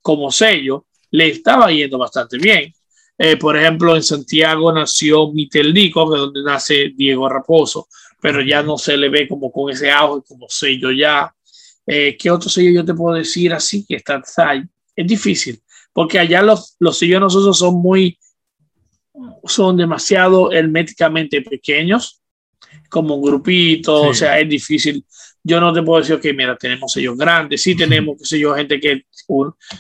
como sello, le estaba yendo bastante bien. Eh, por ejemplo, en Santiago nació Miteldico, que es donde nace Diego Raposo, pero ya no se le ve como con ese auge como sello ya. Eh, ¿Qué otro sello yo te puedo decir así que está Es difícil, porque allá los, los sellos nosotros son muy, son demasiado herméticamente pequeños, como un grupito, o sea, es difícil. Yo no te puedo decir, que mira, tenemos sellos grandes, sí tenemos, qué sé yo, gente que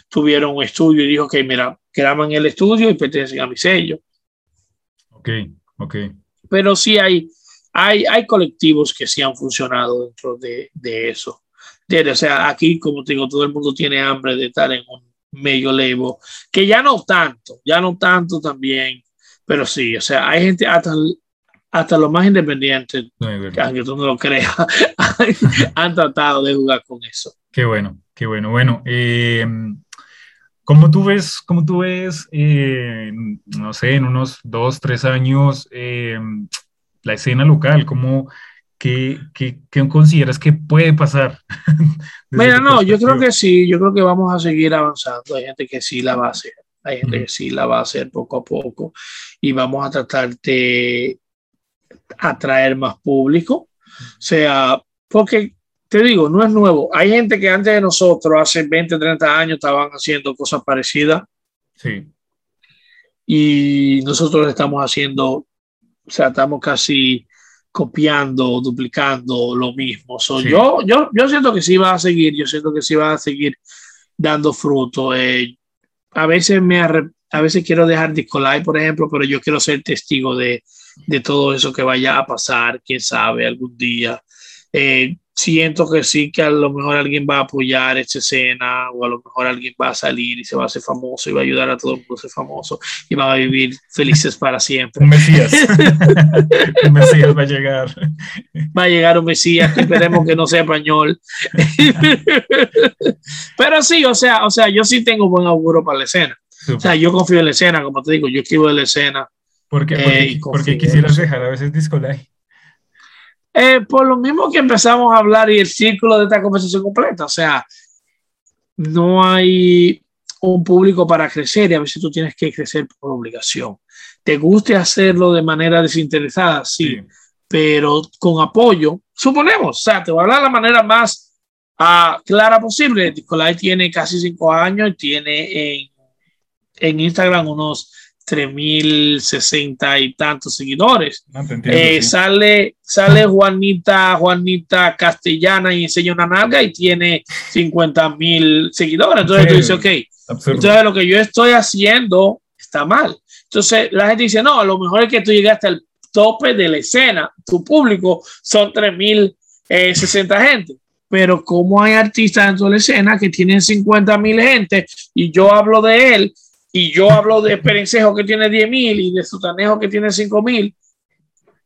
tuvieron un estudio y dijo, que mira, graban el estudio y pertenecen a mi sello. Ok, ok. Pero sí hay, hay, hay colectivos que sí han funcionado dentro de, de eso. O sea, aquí, como te digo, todo el mundo tiene hambre de estar en un medio levo, que ya no tanto, ya no tanto también, pero sí, o sea, hay gente hasta, hasta los más independientes, aunque tú no lo creas, han tratado de jugar con eso. Qué bueno, qué bueno. Bueno, eh, ¿cómo tú ves, cómo tú ves eh, no sé, en unos dos, tres años, eh, la escena local? ¿Cómo, ¿Qué, qué, qué consideras que puede pasar? Mira, no, yo creo que sí, yo creo que vamos a seguir avanzando. Hay gente que sí la va a hacer, hay gente que sí la va a hacer poco a poco y vamos a tratar de atraer más público. O sea, porque te digo, no es nuevo. Hay gente que antes de nosotros, hace 20, 30 años, estaban haciendo cosas parecidas. Sí. Y nosotros estamos haciendo, o sea, estamos casi copiando, duplicando lo mismo. yo, yo, yo siento que sí va a seguir, yo siento que sí va a seguir dando fruto. Eh, a veces me a veces quiero dejar Discolai, por ejemplo, pero yo quiero ser testigo de, de todo eso que vaya a pasar, quién sabe, algún día. Eh, siento que sí, que a lo mejor alguien va a apoyar esta escena o a lo mejor alguien va a salir y se va a hacer famoso y va a ayudar a todo el mundo a ser famoso y van a vivir felices para siempre. Un Mesías. un Mesías va a llegar. Va a llegar un Mesías, esperemos que no sea español. Pero sí, o sea, o sea, yo sí tengo buen auguro para la escena. O sea, yo confío en la escena, como te digo, yo escribo de la escena. ¿Por qué, porque, quisieras dejar a veces Discolay? Eh, por lo mismo que empezamos a hablar y el círculo de esta conversación completa, o sea, no hay un público para crecer y a veces tú tienes que crecer por obligación. ¿Te guste hacerlo de manera desinteresada? Sí, pero con apoyo, suponemos, o sea, te voy a hablar de la manera más uh, clara posible. Nicolai tiene casi cinco años y tiene en, en Instagram unos 3060 y tantos seguidores. Eh, sale, sale Juanita, Juanita Castellana y enseña una nalga y tiene 50 mil seguidores. Entonces tú dices, ok, entonces lo que yo estoy haciendo está mal. Entonces la gente dice, no, a lo mejor es que tú llegaste al tope de la escena, tu público son 3060 gente. Pero como hay artistas dentro de la escena que tienen 50 mil gente y yo hablo de él y yo hablo de Perencejo que tiene 10 mil y de Sutanejo que tiene 5 mil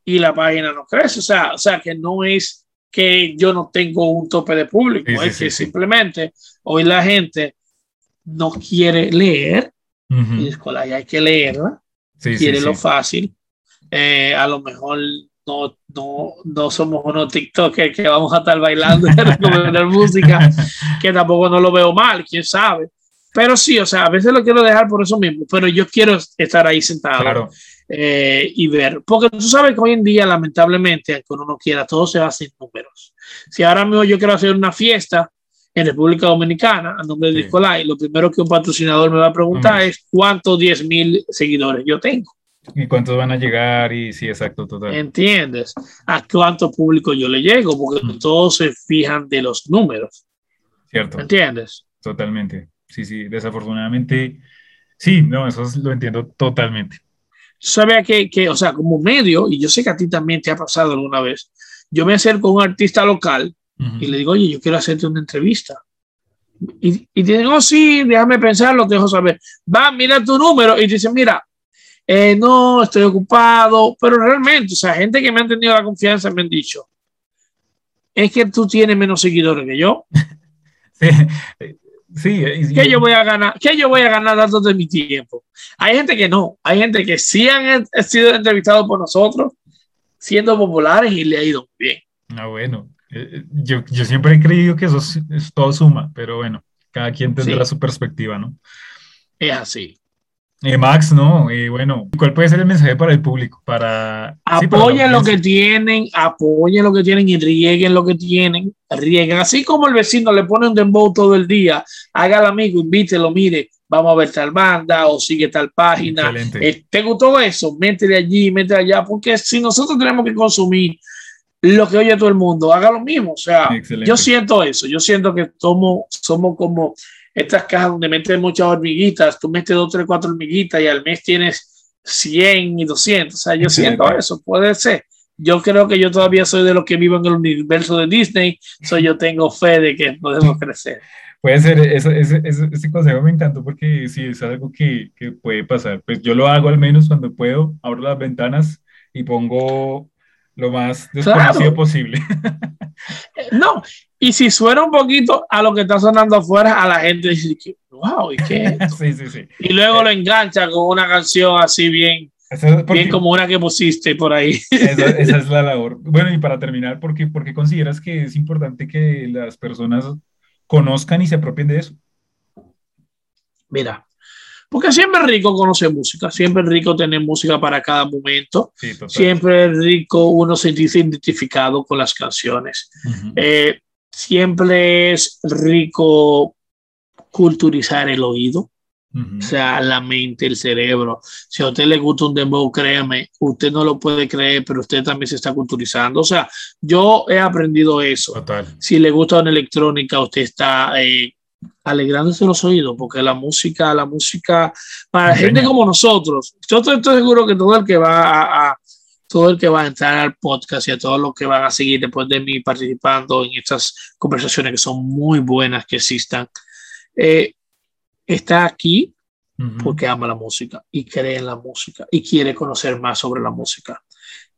y la página no crece. O sea, o sea, que no es que yo no tengo un tope de público, es que simplemente hoy la gente no quiere leer Disco Live hay que leerla. quiere lo fácil. Eh, a lo mejor no, no, no somos unos TikTokers que vamos a estar bailando y recomendar música, que tampoco no lo veo mal, quién sabe. Pero sí, o sea, a veces lo quiero dejar por eso mismo, pero yo quiero estar ahí sentado eh, y ver, porque tú sabes que hoy en día, lamentablemente, aunque uno no quiera, todo se hace en números. Si ahora mismo yo quiero hacer una fiesta en República Dominicana a nombre de sí. lo primero que un patrocinador me va a preguntar es cuántos 10 mil seguidores yo tengo. ¿Y cuántos van a llegar? Y sí, exacto, total. ¿Entiendes? ¿A cuánto público yo le llego? Porque mm. todos se fijan de los números. Cierto. ¿Entiendes? Totalmente. Sí, sí, desafortunadamente, sí, no, eso lo entiendo totalmente. Sabía que, que, o sea, como medio, y yo sé que a ti también te ha pasado alguna vez, yo me acerco a un artista local y le digo, oye, yo quiero hacerte una entrevista. Y, y te digo, oh, sí, déjame pensar, lo dejo saber. Va, mira tu número y dice, mira, eh, no, estoy ocupado, pero realmente, o sea, gente que me han tenido la confianza me han dicho, es que tú tienes menos seguidores que yo. sí, sí. ¿Qué yo voy a ganar? ¿Qué yo voy a ganar dando de mi tiempo? Hay gente que no, hay gente que sí han sido entrevistados por nosotros, siendo populares y le ha ido bien. Ah, bueno, eh, eh, yo, yo siempre he creído que eso es, todo suma, pero bueno, cada quien tendrá su perspectiva, ¿no? Es así. Eh, Max, ¿no? Eh, bueno, ¿cuál puede ser el mensaje para el público? Para, apoyen lo que tienen, apoyen lo que tienen y rieguen lo que tienen, rieguen. Así como el vecino le pone un dembow todo el día, haga el amigo, invítelo, mire, vamos a ver tal banda o sigue tal página. Eh, ¿Te gustó eso? Métele allí, métele allá, porque si nosotros tenemos que consumir lo que oye todo el mundo, haga lo mismo. O sea, yo siento eso, yo siento que somos, somos como estas cajas donde metes muchas hormiguitas, tú metes dos, tres, cuatro hormiguitas y al mes tienes 100 y 200. O sea, yo siento eso, puede ser. Yo creo que yo todavía soy de los que vivo en el universo de Disney, so yo tengo fe de que podemos crecer. Puede ser, ese, ese, ese, consejo me encantó porque sí, es algo que, que puede pasar. Pues yo lo hago al menos cuando puedo, abro las ventanas y pongo lo más desconocido posible. no, y si suena un poquito a lo que está sonando afuera, a la gente dice, wow, ¿y qué? sí, sí, sí. Y luego lo engancha con una canción así bien, bien como una que pusiste por ahí. Esa, es la labor. Bueno, y para terminar, ¿por qué, ¿por qué consideras que es importante que las personas conozcan y se apropien de eso? Mira, porque siempre es rico conocer música, siempre es rico tener música para cada momento, siempre es rico uno sentirse identificado con las canciones. Eh, siempre es rico culturizar el oído, o sea, la mente, el cerebro. Si a usted le gusta un dembow, créame, usted no lo puede creer, pero usted también se está culturizando. O sea, yo he aprendido eso. Si le gusta una electrónica, usted está eh, alegrándose los oídos, porque la música, la música, para gente como nosotros, yo estoy, seguro que todo el que va a, todo el que va a entrar al podcast y a todos los que van a seguir después de mí participando en estas conversaciones que son muy buenas que existan, eh, está aquí porque ama la música y cree en la música y quiere conocer más sobre la música.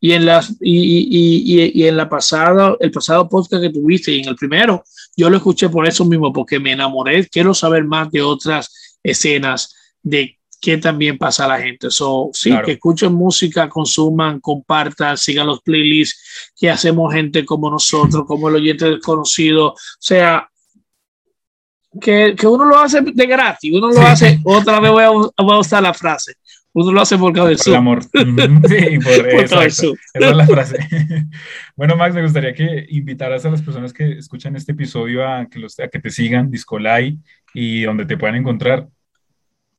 Y en, las, y, y, y, en la pasada, el pasado podcast que tuviste y en el primero, yo lo escuché por eso mismo, porque me enamoré. Quiero saber más de otras escenas, de qué también pasa a la gente. So, sí, que escuchen música, consuman, compartan, sigan los playlists que hacemos gente como nosotros, como el oyente desconocido. O sea, que, que uno lo hace de gratis, uno lo hace, otra vez voy a, voy a usar la frase, uno lo hace por del sur. amor. Sí, por, por Esa es la frase. bueno, Max, me gustaría que invitaras a las personas que escuchan este episodio a que, los, a que te sigan, Discolai, y donde te puedan encontrar.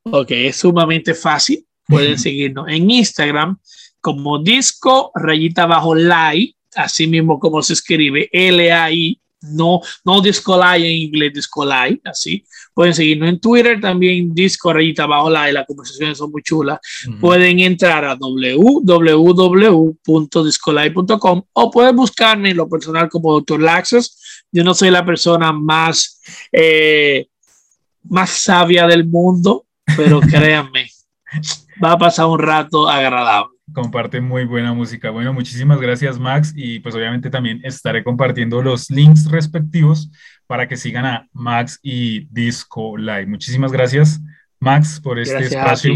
Ok, es sumamente fácil. Pueden seguirnos en Instagram como disco rayita bajo lai, así mismo como se escribe L-A-I no, no Discolai en inglés, Discolai, así. Pueden seguirnos en Twitter también, Disco Rayita Bajo la las conversaciones son muy chulas. Pueden entrar a www.discolai.com o pueden buscarme en lo personal como Dr. Laxos. Yo no soy la persona más, eh, más sabia del mundo, pero créanme, va a pasar un rato agradable comparte muy buena música. Bueno, muchísimas gracias Max y pues obviamente también estaré compartiendo los links respectivos para que sigan a Max y Disco Live. Muchísimas gracias Max, por este espacio.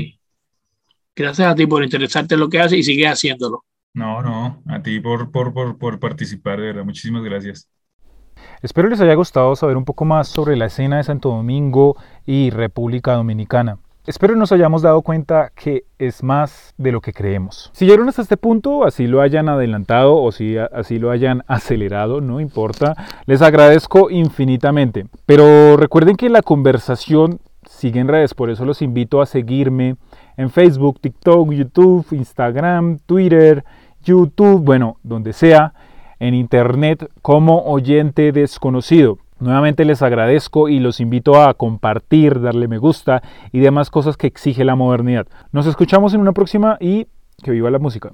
Gracias a ti por interesarte en lo que haces y sigue haciéndolo. No, no, a ti por, por, por, por participar, de verdad. Muchísimas gracias. Espero les haya gustado saber un poco más sobre la escena de Santo Domingo y República Dominicana. Espero nos hayamos dado cuenta que es más de lo que creemos. Si llegaron hasta este punto, así lo hayan adelantado o si así lo hayan acelerado, no importa, les agradezco infinitamente. Pero recuerden que la conversación sigue en redes, por eso los invito a seguirme en Facebook, TikTok, YouTube, Instagram, Twitter, YouTube, bueno, donde sea, en Internet como oyente desconocido. Nuevamente les agradezco y los invito a compartir, darle me gusta y demás cosas que exige la modernidad. Nos escuchamos en una próxima y que viva la música.